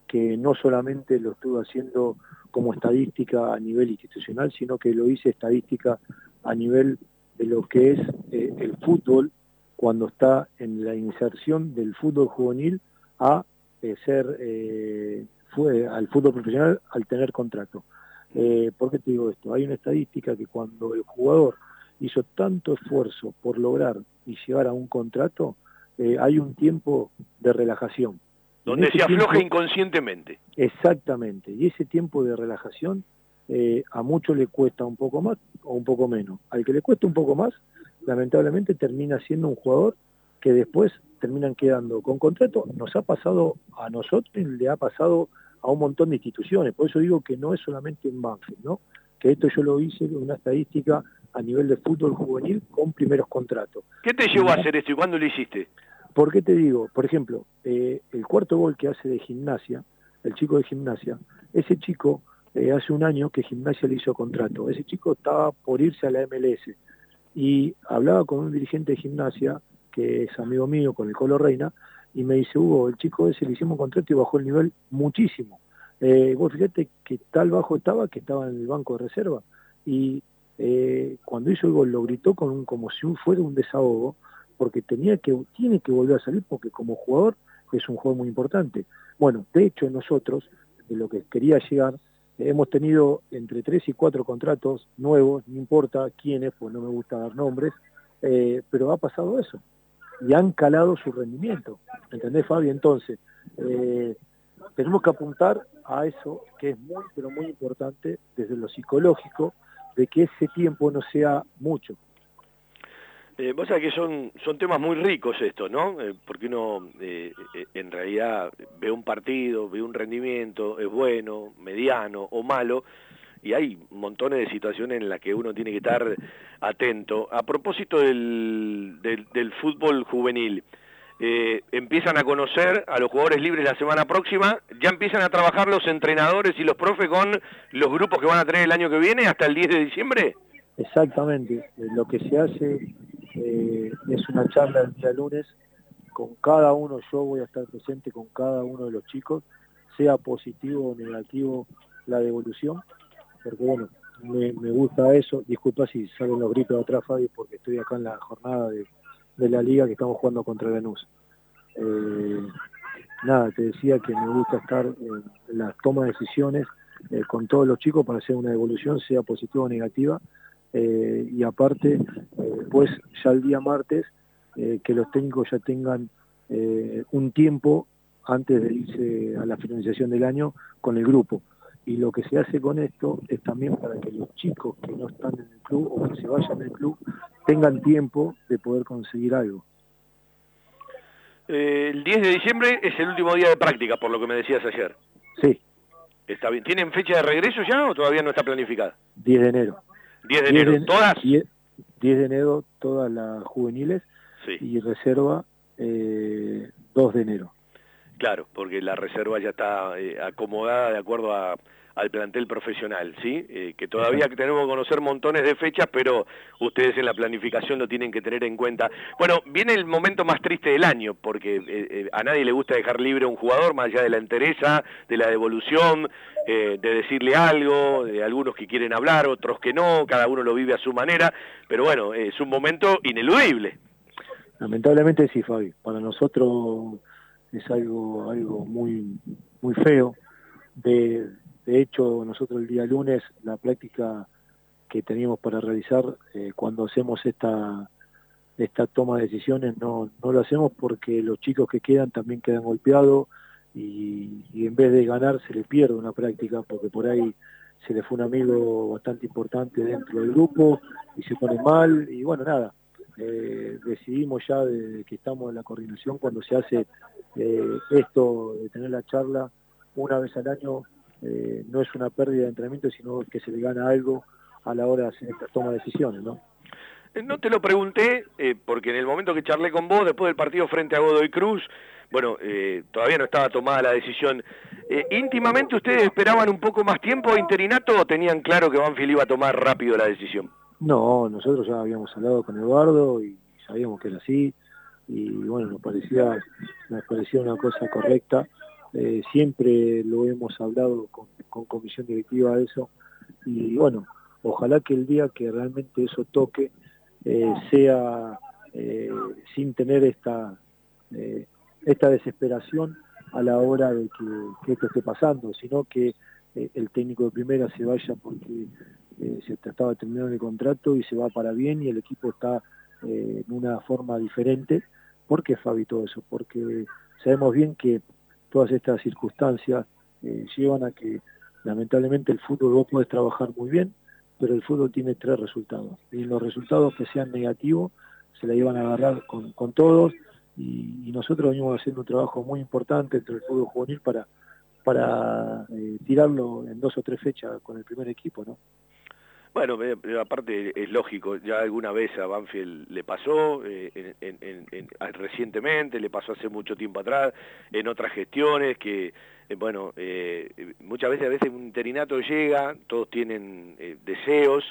Que no solamente lo estuve haciendo como estadística a nivel institucional, sino que lo hice estadística a nivel de lo que es eh, el fútbol cuando está en la inserción del fútbol juvenil a eh, ser eh, fue al fútbol profesional al tener contrato. ¿Por qué te digo esto? Hay una estadística que cuando el jugador hizo tanto esfuerzo por lograr y llegar a un contrato, hay un tiempo de relajación donde se afloja inconscientemente. Exactamente, y ese tiempo de relajación eh, a muchos le cuesta un poco más o un poco menos. Al que le cuesta un poco más, lamentablemente termina siendo un jugador que después terminan quedando con contrato. Nos ha pasado a nosotros, le ha pasado a un montón de instituciones. Por eso digo que no es solamente en Banfield, ¿no? Que esto yo lo hice en una estadística a nivel de fútbol juvenil con primeros contratos. ¿Qué te llevó a hacer esto y cuándo lo hiciste? ¿Por qué te digo? Por ejemplo, eh, el cuarto gol que hace de gimnasia, el chico de gimnasia, ese chico eh, hace un año que gimnasia le hizo contrato. Ese chico estaba por irse a la MLS y hablaba con un dirigente de gimnasia, que es amigo mío, con el Colo Reina, y me dice, Hugo, el chico ese le hicimos contrato y bajó el nivel muchísimo. Eh, vos fíjate que tal bajo estaba que estaba en el banco de reserva y eh, cuando hizo el gol lo gritó con un, como si fuera un desahogo porque tenía que, tiene que volver a salir porque como jugador es un juego muy importante. Bueno, de hecho nosotros, de lo que quería llegar, hemos tenido entre tres y cuatro contratos nuevos, no importa quiénes, pues no me gusta dar nombres, eh, pero ha pasado eso. Y han calado su rendimiento. ¿Entendés, Fabi? Entonces, eh, tenemos que apuntar a eso que es muy, pero muy importante desde lo psicológico, de que ese tiempo no sea mucho, eh, vos sabés que son, son temas muy ricos estos, ¿no? Eh, porque uno eh, eh, en realidad ve un partido, ve un rendimiento, es bueno, mediano o malo, y hay montones de situaciones en las que uno tiene que estar atento. A propósito del, del, fútbol juvenil, empiezan a conocer a los jugadores libres la semana próxima, ya empiezan a trabajar los entrenadores y los profes con los grupos que van a tener el año que viene hasta el 10 de diciembre. Exactamente, lo que se hace eh, es una charla el día lunes. Con cada uno, yo voy a estar presente con cada uno de los chicos, sea positivo o negativo la devolución, porque bueno, me, gusta eso, disculpa si salen los gritos de atrás Fabi, porque estoy acá en la jornada de, la liga que estamos jugando contra Lanús. Eh, nada, te decía que me gusta estar en, las tomas de decisiones eh, con todos los chicos para hacer una devolución, sea positiva o negativa, eh, y aparte, pues ya el día martes, eh, que los técnicos ya tengan un tiempo antes de irse a la finalización del año con el grupo. Y lo que se hace con esto es también para que los chicos que no están en el club o que se vayan del club tengan tiempo de poder conseguir algo. el 10 de diciembre es el último día de práctica, por lo que me decías ayer. Sí. Está bien. ¿Tienen fecha de regreso ya o todavía no está planificada? 10 de enero. 10 de enero, ¿todas? 10, de enero todas las juveniles y reserva eh, 2 de enero. Claro, porque la reserva ya está eh, acomodada de acuerdo a, al plantel profesional, ¿sí? Eh, que todavía tenemos que conocer montones de fechas, pero ustedes en la planificación lo tienen que tener en cuenta. Bueno, viene el momento más triste del año, porque eh, eh, a nadie le gusta dejar libre a un jugador, más allá de la entereza, de la devolución, de decirle algo, de algunos que quieren hablar, otros que no, cada uno lo vive a su manera, pero bueno, es un momento ineludible. Lamentablemente sí, Fabi. Para nosotros es algo, algo muy, muy feo de, de hecho, nosotros el día lunes, la práctica que teníamos para realizar, eh, cuando hacemos esta, esta toma de decisiones no, no lo hacemos porque los chicos que quedan también quedan golpeados y, en vez de ganar se les pierde una práctica porque por ahí se le fue un amigo bastante importante dentro del grupo y se pone mal y bueno, nada, eh, decidimos ya de que estamos en la coordinación cuando se hace eh, esto de tener la charla una vez al año, eh, no es una pérdida de entrenamiento, sino que se le gana algo a la hora de hacer esta toma de decisiones, ¿no? No te lo pregunté, porque en el momento que charlé con vos, después del partido frente a Godoy Cruz, bueno, eh, todavía no estaba tomada la decisión. Eh, ¿Íntimamente ustedes esperaban un poco más tiempo interinato o tenían claro que Banfield iba a tomar rápido la decisión? No, nosotros ya habíamos hablado con Eduardo y sabíamos que era así y bueno, nos parecía, nos parecía una cosa correcta. Eh, siempre lo hemos hablado con, comisión directiva de eso y bueno, ojalá que el día que realmente eso toque sea sin tener esta esta desesperación a la hora de que, esto esté pasando, sino que eh, el técnico de primera se vaya porque eh, se estaba terminando el contrato y se va para bien y el equipo está eh, en una forma diferente. ¿Por qué, Fabi, todo eso? Porque sabemos bien que todas estas circunstancias llevan a que lamentablemente el fútbol vos podés trabajar muy bien, pero el fútbol tiene tres resultados. Y los resultados que sean negativos se la iban a agarrar con, con todos y, nosotros venimos haciendo un trabajo muy importante entre el fútbol juvenil para, para eh, tirarlo en dos o tres fechas con el primer equipo, ¿no? Bueno, aparte es lógico, ya alguna vez a Banfield le pasó, eh, recientemente, le pasó hace mucho tiempo atrás, en otras gestiones, que, eh, bueno, muchas veces a veces un interinato llega, todos tienen deseos,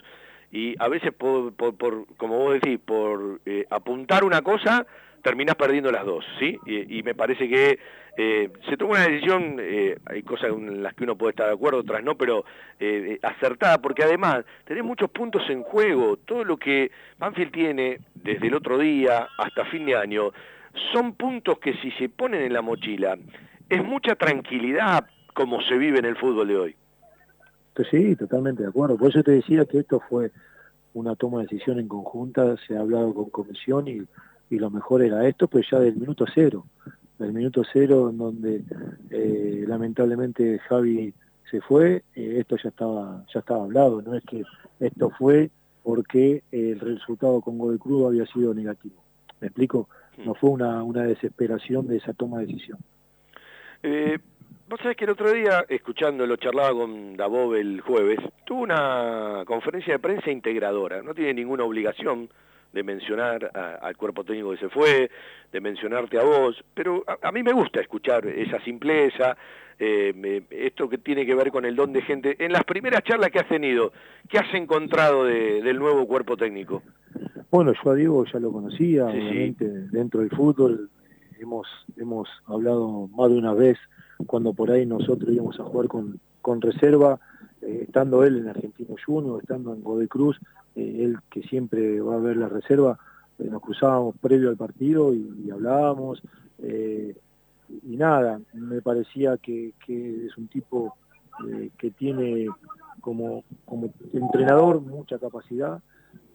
y a veces por, por, como vos decís, por apuntar una cosa, terminás perdiendo las dos, ¿sí? Y, me parece que eh, se tomó una decisión, eh, hay cosas en las que uno puede estar de acuerdo, otras no, pero eh, acertada, porque además tenés muchos puntos en juego, todo lo que Banfield tiene desde el otro día hasta fin de año, son puntos que si se ponen en la mochila, es mucha tranquilidad como se vive en el fútbol de hoy. Pues sí, totalmente de acuerdo. Por eso te decía que esto fue una toma de decisión en conjunta, se ha hablado con comisión y y lo mejor era esto, pues ya del minuto cero, del minuto cero en donde eh, lamentablemente Javi se fue, eh, esto ya estaba, ya estaba hablado, no es que esto fue porque el resultado con Godoy Cruz había sido negativo. ¿Me explico? No fue una, una desesperación de esa toma de decisión. Eh, vos sabés que el otro día, escuchándolo, charlaba con Dabov el jueves, tuvo una conferencia de prensa integradora, no tiene ninguna obligación de mencionar al cuerpo técnico que se fue, de mencionarte a vos, pero a, mí me gusta escuchar esa simpleza, eh, esto que tiene que ver con el don de gente. En las primeras charlas que has tenido, ¿qué has encontrado del nuevo cuerpo técnico? Bueno, yo a Diego ya lo conocía, obviamente, dentro del fútbol. Hemos, hemos hablado más de una vez cuando por ahí nosotros íbamos a jugar con, con reserva, eh, estando él en Argentino Junior, estando en Godoy Cruz, eh, él que siempre va a ver la reserva, eh, nos cruzábamos previo al partido y, hablábamos, eh, y nada, me parecía que, es un tipo que tiene como, como entrenador mucha capacidad,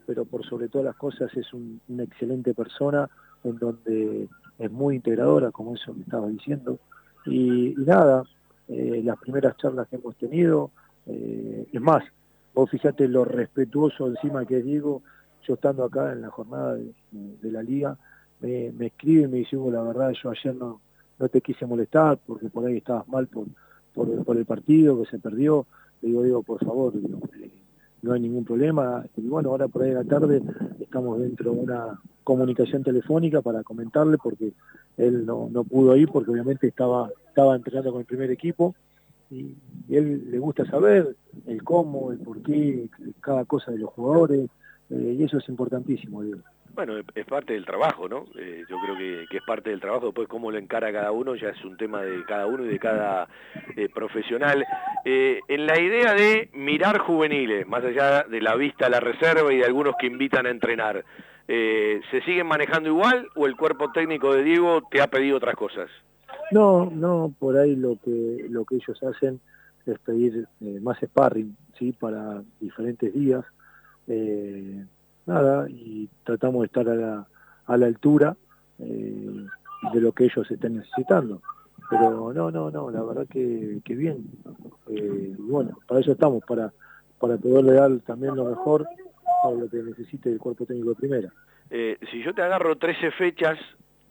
pero por sobre todas las cosas es una excelente persona en donde es muy integradora, como eso que estaba diciendo. Y, nada, las primeras charlas que hemos tenido, es más, Vos fíjate lo respetuoso encima que digo, yo estando acá en la jornada de, la liga, me, escribe y me dice, la verdad, yo ayer no, no te quise molestar porque por ahí estabas mal por, por, el partido que se perdió. Le digo, digo, por favor, eh, no hay ningún problema. Y bueno, ahora por ahí la tarde estamos dentro de una comunicación telefónica para comentarle porque él no, no pudo ir porque obviamente estaba, estaba entrenando con el primer equipo y, él le gusta saber el cómo, el por qué, cada cosa de los jugadores, eh, y eso es importantísimo, digo. Bueno, es parte del trabajo, ¿no? Eh, yo creo que, es parte del trabajo, después cómo lo encara cada uno ya es un tema de cada uno y de cada eh, profesional. en la idea de mirar juveniles, más allá de la vista a la reserva y de algunos que invitan a entrenar, ¿se siguen manejando igual o el cuerpo técnico de Diego te ha pedido otras cosas? No, no, por ahí lo que, lo que ellos hacen es pedir eh, más sparring, ¿sí? Para diferentes días. Nada, y tratamos de estar a la, a la altura eh, de lo que ellos estén necesitando. Pero no, no, no, la verdad que, que bien. Eh, bueno, para eso estamos, para, para poderle dar también lo mejor a lo que necesite el cuerpo técnico de primera. Eh, si yo te agarro 13 fechas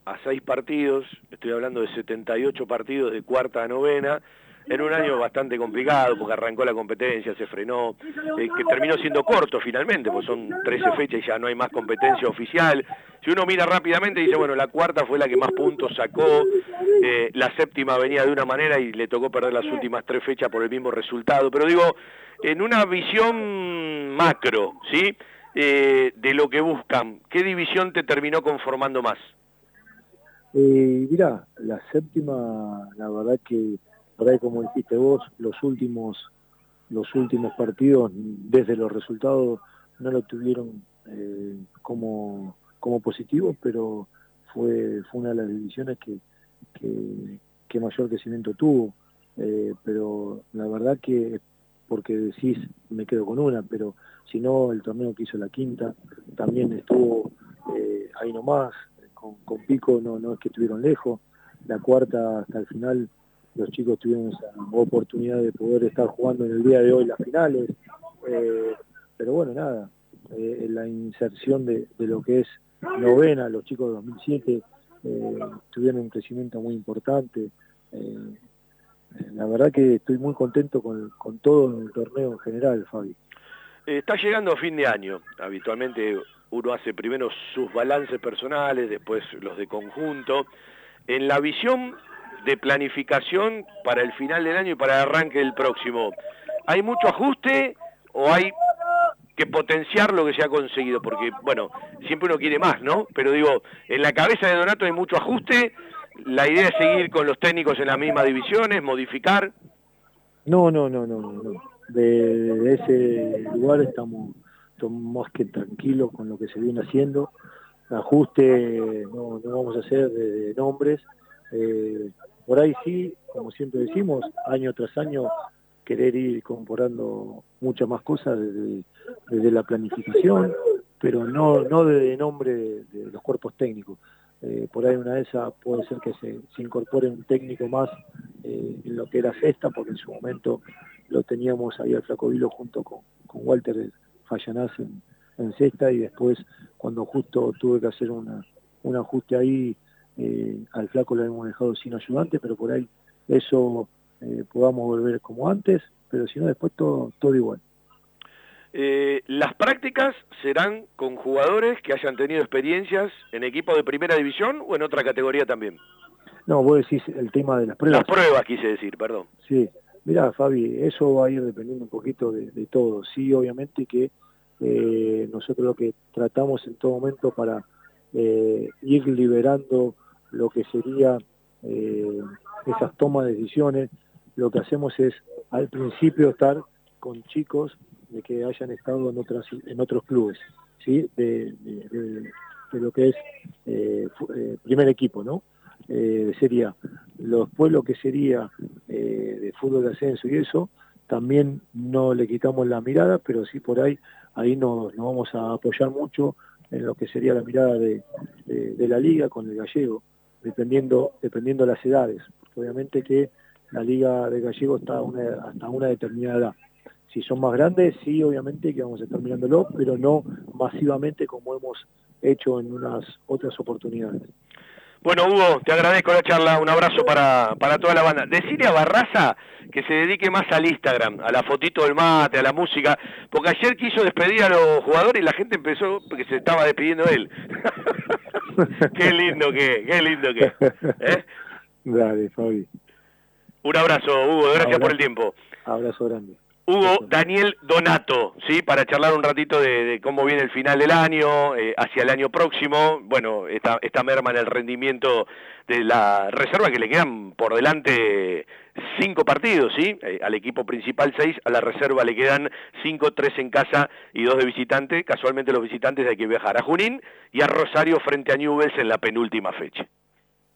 a 6 partidos, estoy hablando de 78 partidos de cuarta a novena, en un año bastante complicado porque arrancó la competencia, se frenó, eh, que terminó siendo corto finalmente, pues son 13 fechas y ya no hay más competencia oficial. Si uno mira rápidamente dice, bueno, la cuarta fue la que más puntos sacó, eh, la séptima venía de una manera y le tocó perder las últimas tres fechas por el mismo resultado, pero digo, en una visión macro, ¿sí? Eh, de lo que buscan, ¿qué división te terminó conformando más? Eh, mirá, la séptima, la verdad que por ahí como dijiste vos, los últimos, los últimos partidos, desde los resultados, no lo tuvieron eh, como, como positivo, pero fue, fue una de las divisiones que, que, mayor crecimiento tuvo. Eh, pero la verdad que, porque decís, me quedo con una, pero si no, el torneo que hizo la quinta también estuvo eh, ahí nomás, con, con Pico no, no es que estuvieron lejos, la cuarta hasta el final los chicos tuvieron esa oportunidad de poder estar jugando en el día de hoy las finales, eh, pero bueno, nada, eh, la inserción de, lo que es novena, los chicos de 2007 eh, tuvieron un crecimiento muy importante. la verdad que estoy muy contento con, con todo el torneo en general, Fabi. Está llegando fin de año, habitualmente uno hace primero sus balances personales, después los de conjunto. En la visión de planificación para el final del año y para el arranque del próximo. ¿Hay mucho ajuste o hay que potenciar lo que se ha conseguido? Porque, bueno, siempre uno quiere más, ¿no? Pero digo, en la cabeza de Donato hay mucho ajuste, la idea es seguir con los técnicos en las mismas divisiones, modificar. No, no, no, no, no. De, ese lugar estamos, más que tranquilos con lo que se viene haciendo. Ajuste no, no vamos a hacer de, nombres. Eh, por ahí sí, como siempre decimos, año tras año querer ir incorporando muchas más cosas desde, la planificación, pero no, no de nombre de, los cuerpos técnicos. Eh, por ahí una de esas puede ser que se, incorpore un técnico más eh, en lo que era cesta, porque en su momento lo teníamos ahí al Flacovilo junto con, Walter Fallanás en, en, cesta y después cuando justo tuve que hacer una, un ajuste ahí eh, al flaco lo hemos dejado sin ayudante, pero por ahí eso eh, podamos volver como antes, pero si no después todo, todo igual. Eh, las prácticas serán con jugadores que hayan tenido experiencias en equipo de primera división o en otra categoría también. No, vos decís el tema de las pruebas. Las pruebas quise decir, perdón. Sí, mira Fabi, eso va a ir dependiendo un poquito de, todo. Sí, obviamente que nosotros lo que tratamos en todo momento para ir liberando lo que sería eh, esas tomas de decisiones, lo que hacemos es al principio estar con chicos de que hayan estado en otras en otros clubes, ¿sí? de, lo que es eh, eh, primer equipo, ¿no? sería después lo que sería de fútbol de ascenso y eso, también no le quitamos la mirada, pero sí por ahí, ahí nos, vamos a apoyar mucho en lo que sería la mirada de la liga con el gallego, dependiendo, dependiendo las edades, porque obviamente que la Liga de Gallego está hasta una determinada edad. Si son más grandes, sí, obviamente que vamos a estar mirándolo, pero no masivamente como hemos hecho en unas otras oportunidades. Bueno, Hugo, te agradezco la charla, un abrazo para, para toda la banda. Decirle a Barraza que se dedique más al Instagram, a la fotito del mate, a la música, porque ayer quiso despedir a los jugadores y la gente empezó porque se estaba despidiendo él. qué lindo que, qué lindo que. ¿eh? Dale, Fabi. Un abrazo, Hugo, gracias por el tiempo. Abrazo grande. Hugo Daniel Donato, ¿sí? Para charlar un ratito de, cómo viene el final del año, eh, hacia el año próximo, bueno, esta, esta merma en el rendimiento de la reserva que le quedan por delante cinco partidos, ¿sí? Eh, al equipo principal seis, a la reserva le quedan cinco, tres en casa y dos de visitante. Casualmente los visitantes hay que viajar a Junín y a Rosario frente a Newells en la penúltima fecha.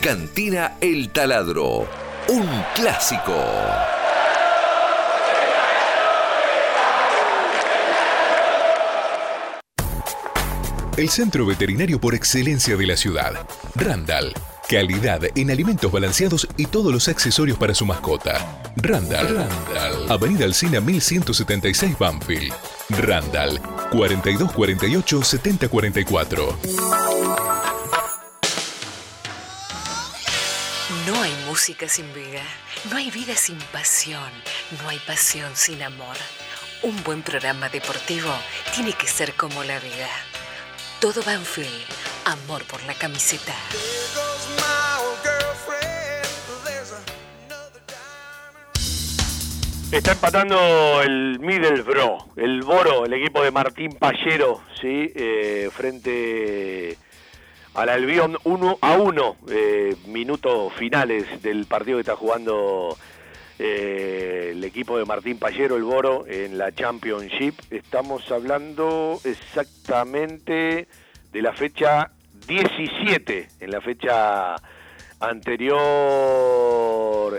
Cantina El Taladro, un clásico. El centro veterinario por excelencia de la ciudad. Randall. Calidad en alimentos balanceados y todos los accesorios para su mascota. Randall. Randall. Avenida Alcina 1176 Banfield. Randall. 4248 7044. Música sin vida, no hay vida sin pasión, no hay pasión sin amor. Un buen programa deportivo tiene que ser como la vida. Todo Banfield, amor por la camiseta. Está empatando el Middlesbrough, el Boro, el equipo de Martín Pallero, ¿sí? Eh, frente al Albion 1 a 1, eh, minutos finales del partido que está jugando eh, el equipo de Martín Pallero, el Boro, en la Championship. Estamos hablando exactamente de la fecha 17, en la fecha anterior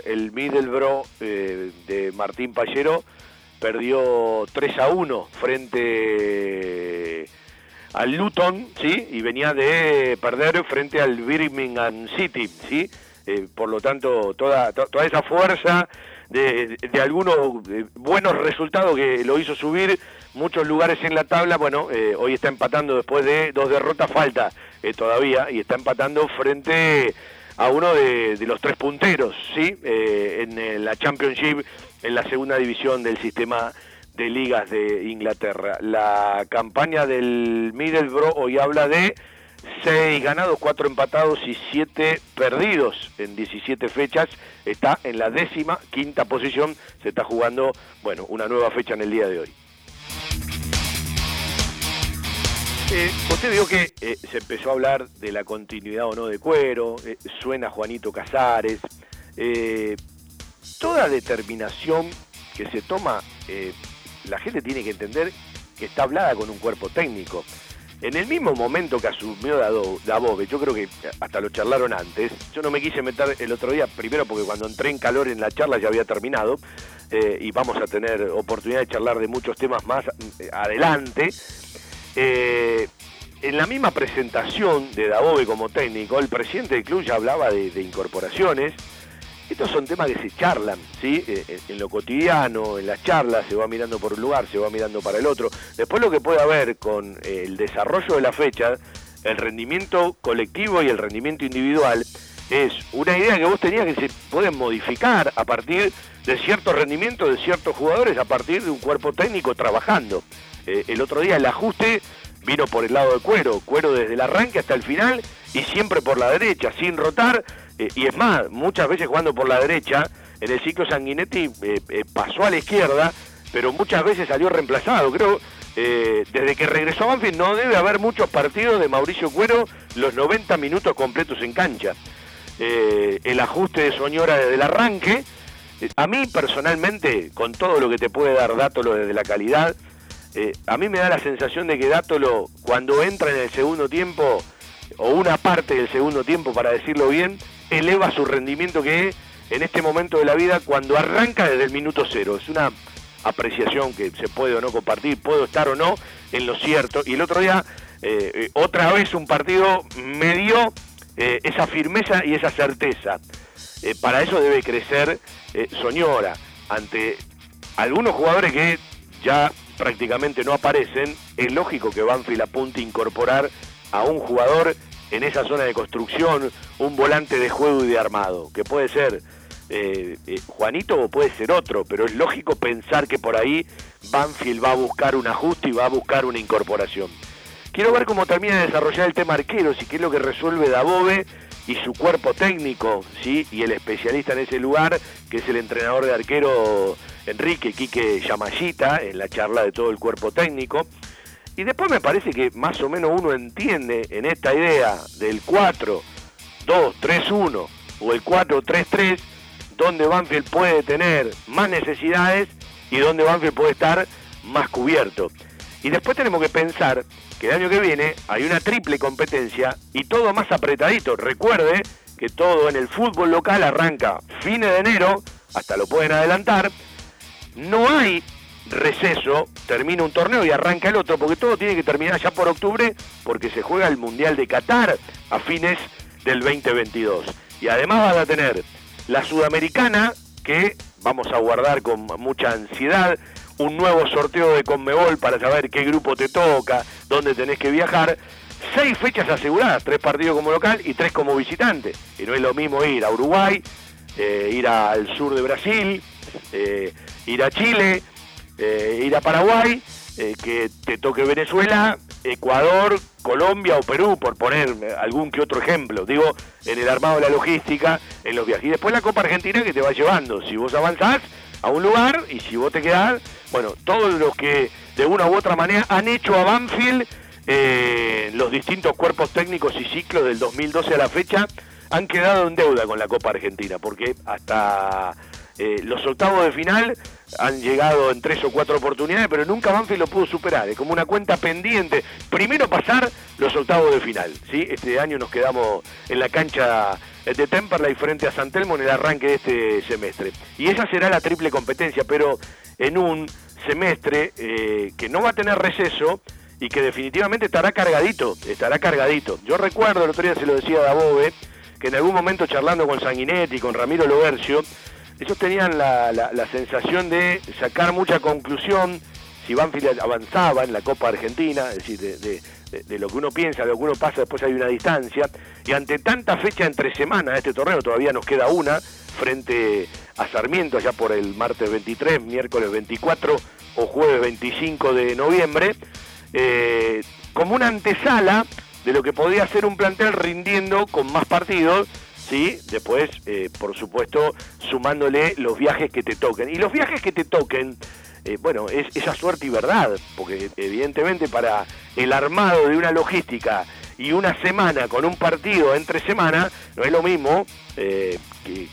el Middlesbrough eh, de Martín Pallero perdió 3 a 1 frente al Luton, ¿sí? Y venía de perder frente al Birmingham City, ¿sí? Eh, por lo tanto, toda, toda esa fuerza de, algunos eh, buenos resultados que lo hizo subir muchos lugares en la tabla, bueno, eh, hoy está empatando después de dos derrotas, falta todavía, y está empatando frente a uno de, los tres punteros, ¿sí? en la Championship, en la segunda división del sistema de ligas de Inglaterra. La campaña del Middlesbrough hoy habla de 6 ganados, 4 empatados y 7 perdidos en 17 fechas. Está en la décima quinta posición. Se está jugando, bueno, una nueva fecha en el día de hoy. Eh, usted vio que eh, se empezó a hablar de la continuidad o no de Cuero, eh, suena Juanito Casares. toda determinación que se toma la gente tiene que entender que está hablada con un cuerpo técnico. En el mismo momento que asumió Dabove, yo creo que hasta lo charlaron antes, yo no me quise meter el otro día, primero porque cuando entré en calor en la charla ya había terminado, eh, y vamos a tener oportunidad de charlar de muchos temas más eh, adelante. Eh, en la misma presentación de Dabove como técnico, el presidente del club ya hablaba de incorporaciones, estos son temas que se charlan, ¿sí? Eh, eh, en lo cotidiano, en las charlas, se va mirando por un lugar, se va mirando para el otro. Después lo que puede haber con eh, el desarrollo de la fecha, el rendimiento colectivo y el rendimiento individual, es una idea que vos tenías que se pueden modificar a partir de cierto rendimiento de ciertos jugadores, a partir de un cuerpo técnico trabajando. el otro día el ajuste vino por el lado de cuero, cuero desde el arranque hasta el final y siempre por la derecha, sin rotar eh, y es más, muchas veces jugando por la derecha, en el ciclo Sanguinetti eh, eh, pasó a la izquierda, pero muchas veces salió reemplazado. Creo, desde que regresó a Banfield no debe haber muchos partidos de Mauricio Cuero los 90 minutos completos en cancha. el ajuste de Soñora desde el arranque, a mí personalmente, con todo lo que te puede dar Dátolo desde la calidad, a mí me da la sensación de que Dátolo, cuando entra en el segundo tiempo, o una parte del segundo tiempo, para decirlo bien, eleva su rendimiento que en este momento de la vida cuando arranca desde el minuto cero. Es una apreciación que se puede o no compartir, puedo estar o no en lo cierto. Y el otro día, eh, eh, otra vez un partido me dio eh, esa firmeza y esa certeza. para eso debe crecer Soñora ante algunos jugadores que ya prácticamente no aparecen, es lógico que Banfield apunte a incorporar a un jugador en esa zona de construcción, un volante de juego y de armado, que puede ser eh, eh, Juanito o puede ser otro, pero es lógico pensar que por ahí Banfield va a buscar un ajuste y va a buscar una incorporación. Quiero ver cómo termina de desarrollar el tema arqueros y qué es lo que resuelve Dabove y su cuerpo técnico, ¿sí? y el especialista en ese lugar, que es el entrenador de arquero Enrique Quique Yamayita, en la charla de todo el cuerpo técnico. Y después me parece que más o menos uno entiende en esta idea del 4, 2, 3, 1 o el 4, 3, 3, donde Banfield puede tener más necesidades y donde Banfield puede estar más cubierto. Y después tenemos que pensar que el año que viene hay una triple competencia y todo más apretadito. Recuerde que todo en el fútbol local arranca fines de enero, hasta lo pueden adelantar. No hay receso, termina un torneo y arranca el otro, porque todo tiene que terminar ya por octubre, porque se juega el Mundial de Qatar a fines del 2022. Y además van a tener la Sudamericana, que vamos a guardar con mucha ansiedad, un nuevo sorteo de Conmebol para saber qué grupo te toca, dónde tenés que viajar. Seis fechas aseguradas, tres partidos como local y tres como visitante. Y no es lo mismo ir a Uruguay, eh, ir al sur de Brasil, eh, ir a Chile, eh, ir a Paraguay, que te toque Venezuela, Ecuador, Colombia o Perú, por poner algún que otro ejemplo. Digo, en el armado de la logística, en los viajes. Y después la Copa Argentina que te va llevando. Si vos avanzás a un lugar y si vos te quedás, bueno, todos los que de una u otra manera han hecho a Banfield eh, los distintos cuerpos técnicos y ciclos del 2012 a la fecha han quedado en deuda con la Copa Argentina, porque hasta eh, los octavos de final han llegado en tres o cuatro oportunidades, pero nunca Banfield lo pudo superar. Es como una cuenta pendiente. Primero pasar los octavos de final. ¿sí? Este año nos quedamos en la cancha de Temperley frente a San Telmo en el arranque de este semestre. Y esa será la triple competencia, pero en un semestre eh, que no va a tener receso y que definitivamente estará cargadito, estará cargadito. Yo recuerdo, el otro día se lo decía Dabove, que en algún momento charlando con Sanguinetti, con Ramiro Lobercio, ellos tenían la, sensación de sacar mucha conclusión si Banfield avanzaba en la Copa Argentina, es decir, de, lo que uno piensa, de lo que uno pasa, después hay una distancia, y ante tanta fecha entre semanas de este torneo, todavía nos queda una, frente a Sarmiento, allá por el martes 23, miércoles 24 o jueves 25 de noviembre, eh, como una antesala de lo que podría ser un plantel rindiendo con más partidos, ¿sí? Después, eh, por supuesto, sumándole los viajes que te toquen. Y los viajes que te toquen, eh, bueno, es esa suerte y verdad, porque evidentemente para el armado de una logística y una semana con un partido entre semana, no es lo mismo que,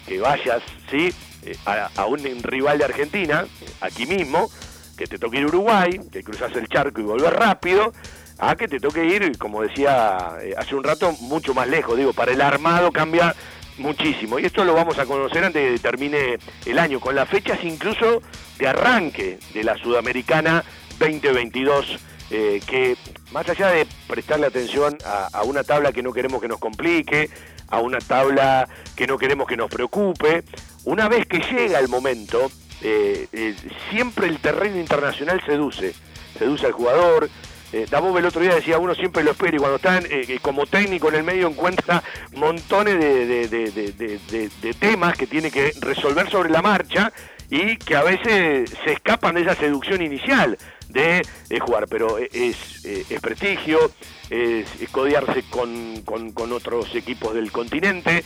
que, vayas, ¿sí? Eh, a, un rival de Argentina, aquí mismo, que te toque ir Uruguay, que cruzas el charco y volver rápido, a que te toque ir, como decía eh, hace un rato, mucho más lejos. Digo, para el armado cambia muchísimo. Y esto lo vamos a conocer antes de que termine el año, con las fechas incluso de arranque de la Sudamericana 2022, eh, que más allá de prestarle atención a, una tabla que no queremos que nos complique, a una tabla que no queremos que nos preocupe. Una vez que llega el momento, eh, siempre el terreno internacional seduce, seduce al jugador. Eh, el otro día decía, uno siempre lo espera y cuando está eh, como técnico en el medio encuentra montones de, de, temas que tiene que resolver sobre la marcha y que a veces se escapan de esa seducción inicial de, jugar, pero es, es prestigio, es, codiarse con, con, otros equipos del continente.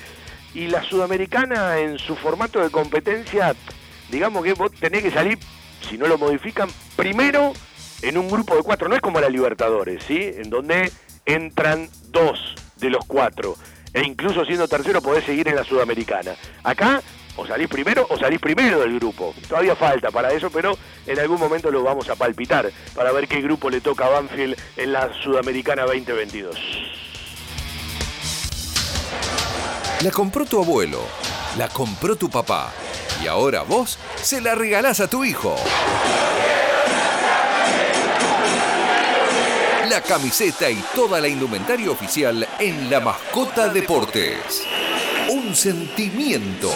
Y la sudamericana en su formato de competencia, digamos que vos tenés que salir, si no lo modifican, primero en un grupo de cuatro, no es como la Libertadores, ¿sí? En donde entran dos de los cuatro. E incluso siendo tercero podés seguir en la Sudamericana. Acá o salís primero o salís primero del grupo. Todavía falta para eso, pero en algún momento lo vamos a palpitar para ver qué grupo le toca a Banfield en la Sudamericana 2022. La compró tu abuelo, la compró tu papá y ahora vos se la regalás a tu hijo. La camiseta y toda la indumentaria oficial en La Mascota Deportes. Un sentimiento.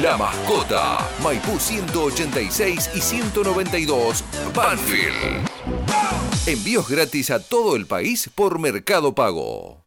La Mascota, Maipú 186 y 192, Banfield. Envíos gratis a todo el país por Mercado Pago.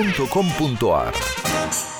www.jugueteriasmytoys.com.ar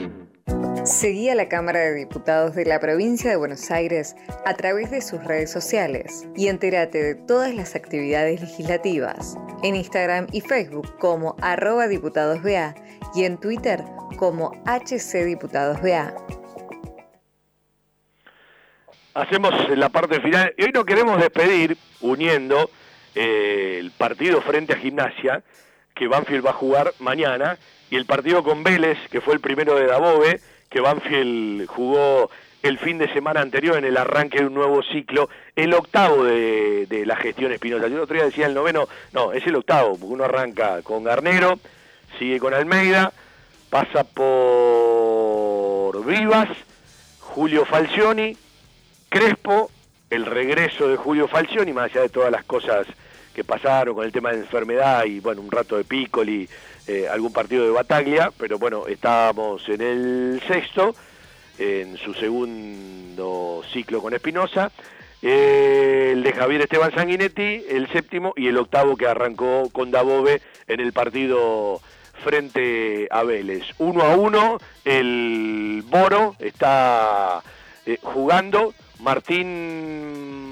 Seguí a la Cámara de Diputados de la Provincia de Buenos Aires a través de sus redes sociales y entérate de todas las actividades legislativas en Instagram y Facebook como arroba diputadosBA y en Twitter como HCDiputadosBA. Hacemos la parte final y hoy nos queremos despedir uniendo eh, el partido frente a Gimnasia que Banfield va a jugar mañana y el partido con Vélez que fue el primero de Dabove que Banfield jugó el fin de semana anterior en el arranque de un nuevo ciclo, el octavo de, de la gestión Espinosa. Yo el otro día decía el noveno, no, es el octavo, porque uno arranca con Garnero, sigue con Almeida, pasa por Vivas, Julio Falcioni, Crespo, el regreso de Julio Falcioni, más allá de todas las cosas que pasaron con el tema de enfermedad y bueno, un rato de Piccoli, eh, algún partido de Bataglia, pero bueno, estábamos en el sexto, en su segundo ciclo con Espinosa, el de Javier Esteban Sanguinetti, el séptimo, y el octavo que arrancó con Dabove en el partido frente a Vélez. Uno a uno, el Boro está eh, jugando, Martín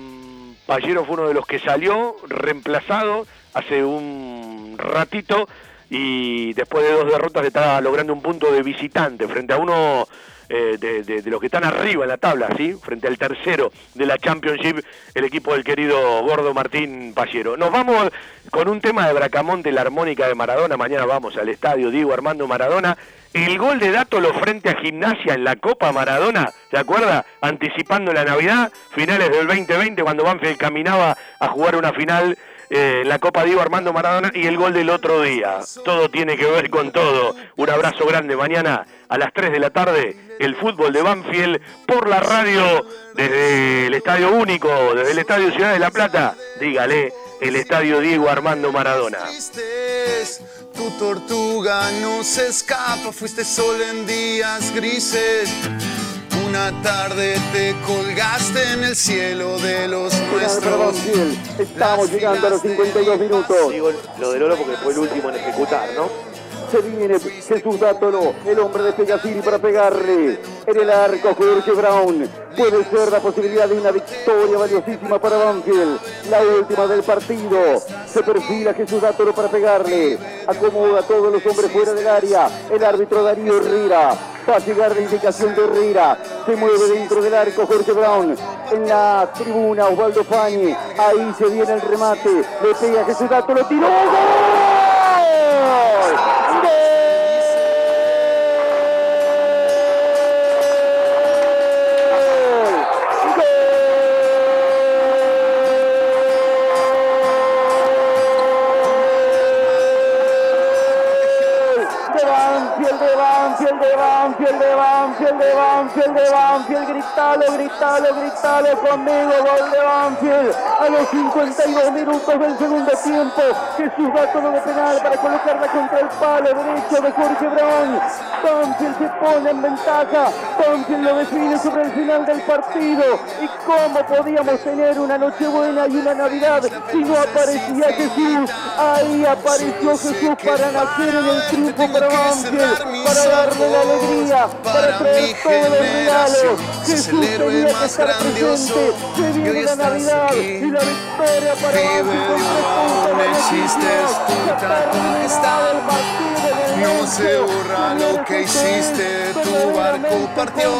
Pallero fue uno de los que salió, reemplazado hace un ratito, y después de dos derrotas está logrando un punto de visitante frente a uno eh, de, de- de los que están arriba en la tabla, ¿sí? frente al tercero de la Championship, el equipo del querido Gordo Martín Pallero. Nos vamos con un tema de Bracamonte, la armónica de Maradona, mañana vamos al estadio Diego Armando Maradona. El gol de Dátolo frente a Gimnasia en la Copa Maradona, ¿se acuerda? Anticipando la Navidad, finales del 2020, cuando Banfield caminaba a jugar una final eh, la Copa Diego Armando Maradona y el gol del otro día. Todo tiene que ver con todo. Un abrazo grande mañana a las 3 de la tarde, el fútbol de Banfield por la radio desde el Estadio Único, desde el Estadio Ciudad de la Plata. Dígale, el Estadio Diego Armando Maradona. Tu tortuga no se escapa, fuiste sol en días grises. Una tarde te colgaste en el cielo de los nuestros. Estamos llegando a los 52 minutos. Digo lo del oro porque fue el último en ejecutar, ¿no? Se viene Jesús Dátolo, el hombre de Pegasini para pegarle. En el arco, Jorge Brown. Puede ser la posibilidad de una victoria valiosísima para Banfield. La última del partido. Se perfila Jesús Dátolo para pegarle. Acomoda a todos los hombres fuera del área. El árbitro Darío Herrera. Va a llegar la indicación de Herrera. Se mueve dentro del arco Jorge Brown. En la tribuna Osvaldo Fañi. Ahí se viene el remate. Le pega Jesús Dátolo. ¡Tiró! ¡Gol! De de Banfield, de Banfield, gritalo, gritalo, gritalo conmigo, gol de Banfield, a los 52 minutos del segundo tiempo, Jesús Gato de penal para colocarla contra el palo derecho de Jorge Brown, Banfield se pone en ventaja, Banfield lo define sobre el final del partido, y cómo podíamos tener una Nochebuena y una Navidad si no aparecía Jesús, ahí apareció Jesús para nacer en el triunfo para Banfield, para darle la alegría, para traer todo generación. Sos el héroe más grandioso. Y hoy estás aquí. Vive aún existes, puta majestad. No se borra lo que hiciste, tu barco partió.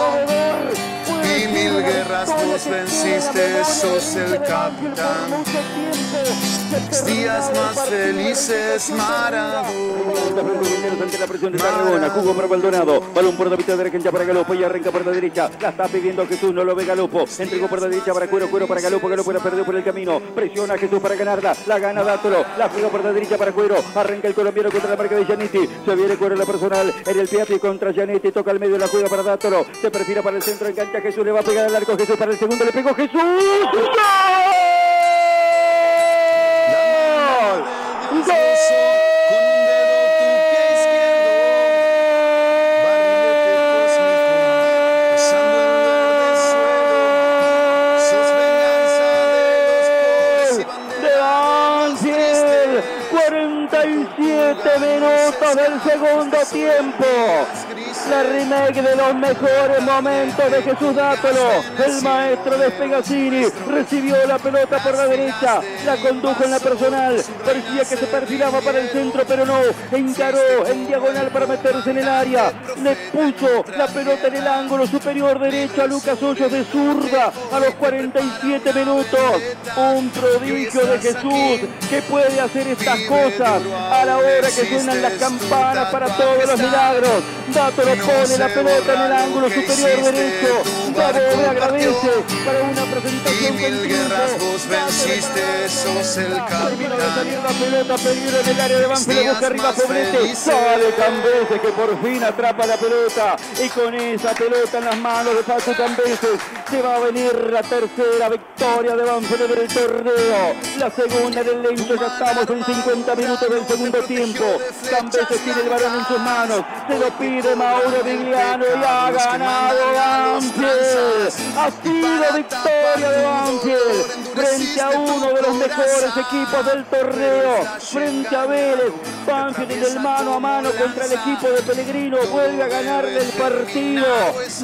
Y mil guerras vos venciste, sos el capitán. Días más felices, Maradona. la presión de Tarragona, para Maldonado, balón por la mitad de derecha para Galopo y arranca por la derecha, la está pidiendo Jesús, no lo ve Galopo, entregó por la derecha para Cuero, Cuero para Galopo, Galopo la perdió por el camino, presiona Jesús para ganarla, la gana Dátolo, la juega por la derecha para Cuero, arranca el colombiano contra la marca de Giannitti, se viene Cuero en la personal, en el Piatti contra Giannitti, toca al medio la juega para Dátolo, se perfila para el centro, engancha Jesús, le va a pegar al arco, Jesús para el segundo, le pegó Jesús. De Banfield. 47 minutos del segundo tiempo. La remake de los mejores momentos de Jesús Dátolo. El maestro de Pegasini recibió la pelota por la derecha. La condujo en la personal. Parecía que se perfilaba para el centro, pero no. Encaró en diagonal para meterse en el área. Le puso la pelota en el ángulo superior derecho a Lucas Hoyos de zurda a los 47 minutos. Un prodigio de Jesús que puede hacer estas cosas a la hora que suenan las campanas para todos los milagros. Dátolo pone la pelota en el ángulo superior derecho. Davo le agradece para una presentación guerras vos venciste, sos el de salir la pelota, peligro en el área de Banfield, busca arriba Poblete, sale Cambeses que por fin atrapa la pelota. Y con esa pelota en las manos de Paco Cambeses se va a venir la tercera victoria de Banfield en el torneo, la segunda del Lencho, ya estamos en 50 minutos del segundo tiempo, Cambeses tiene el balón en sus manos, se lo pide Mauro Vigliano y ha ganado Banfield, ha sido victoria de Banfield frente a uno de los mejores equipos del torneo, frente a Vélez, Banfield en el mano a mano contra el equipo de Pellegrino, vuelve a ganarle el partido,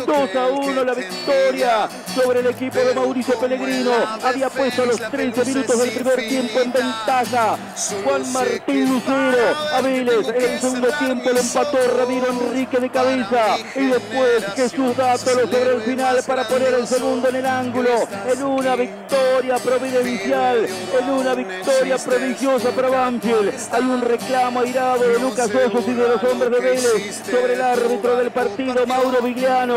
2 a 1 la victoria sobre el equipo de Mauricio Pellegrino, había puesto los 13 minutos del primer tiempo en ventaja, Juan Martín Lucero, a Vélez en el segundo tiempo lo empató Ramiro Enrique de cabeza. Y después Jesús Dátolo sobre el final para poner el segundo en el ángulo, en una victoria providencial, en una victoria prodigiosa para Banfield. Hay un reclamo airado de Lucas Osos y de los hombres de Vélez sobre el árbitro del partido, Mauro Vigliano.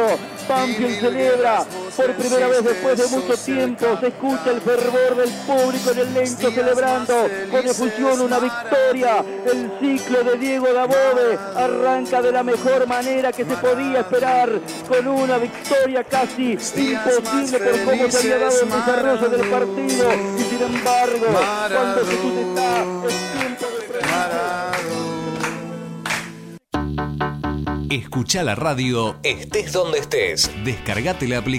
Banfield celebra por primera vez después de mucho tiempo. Se escucha el fervor del público en el lento celebrando con efusión una victoria. El ciclo de Diego Dabove arranca de la mejor manera que se podía esperar con una victoria casi imposible por cómo se había dado el desarrollo del partido. Y sin embargo, cuando Jesús está, es tiempo de Escucha la radio estés donde estés. Descargate la aplicación.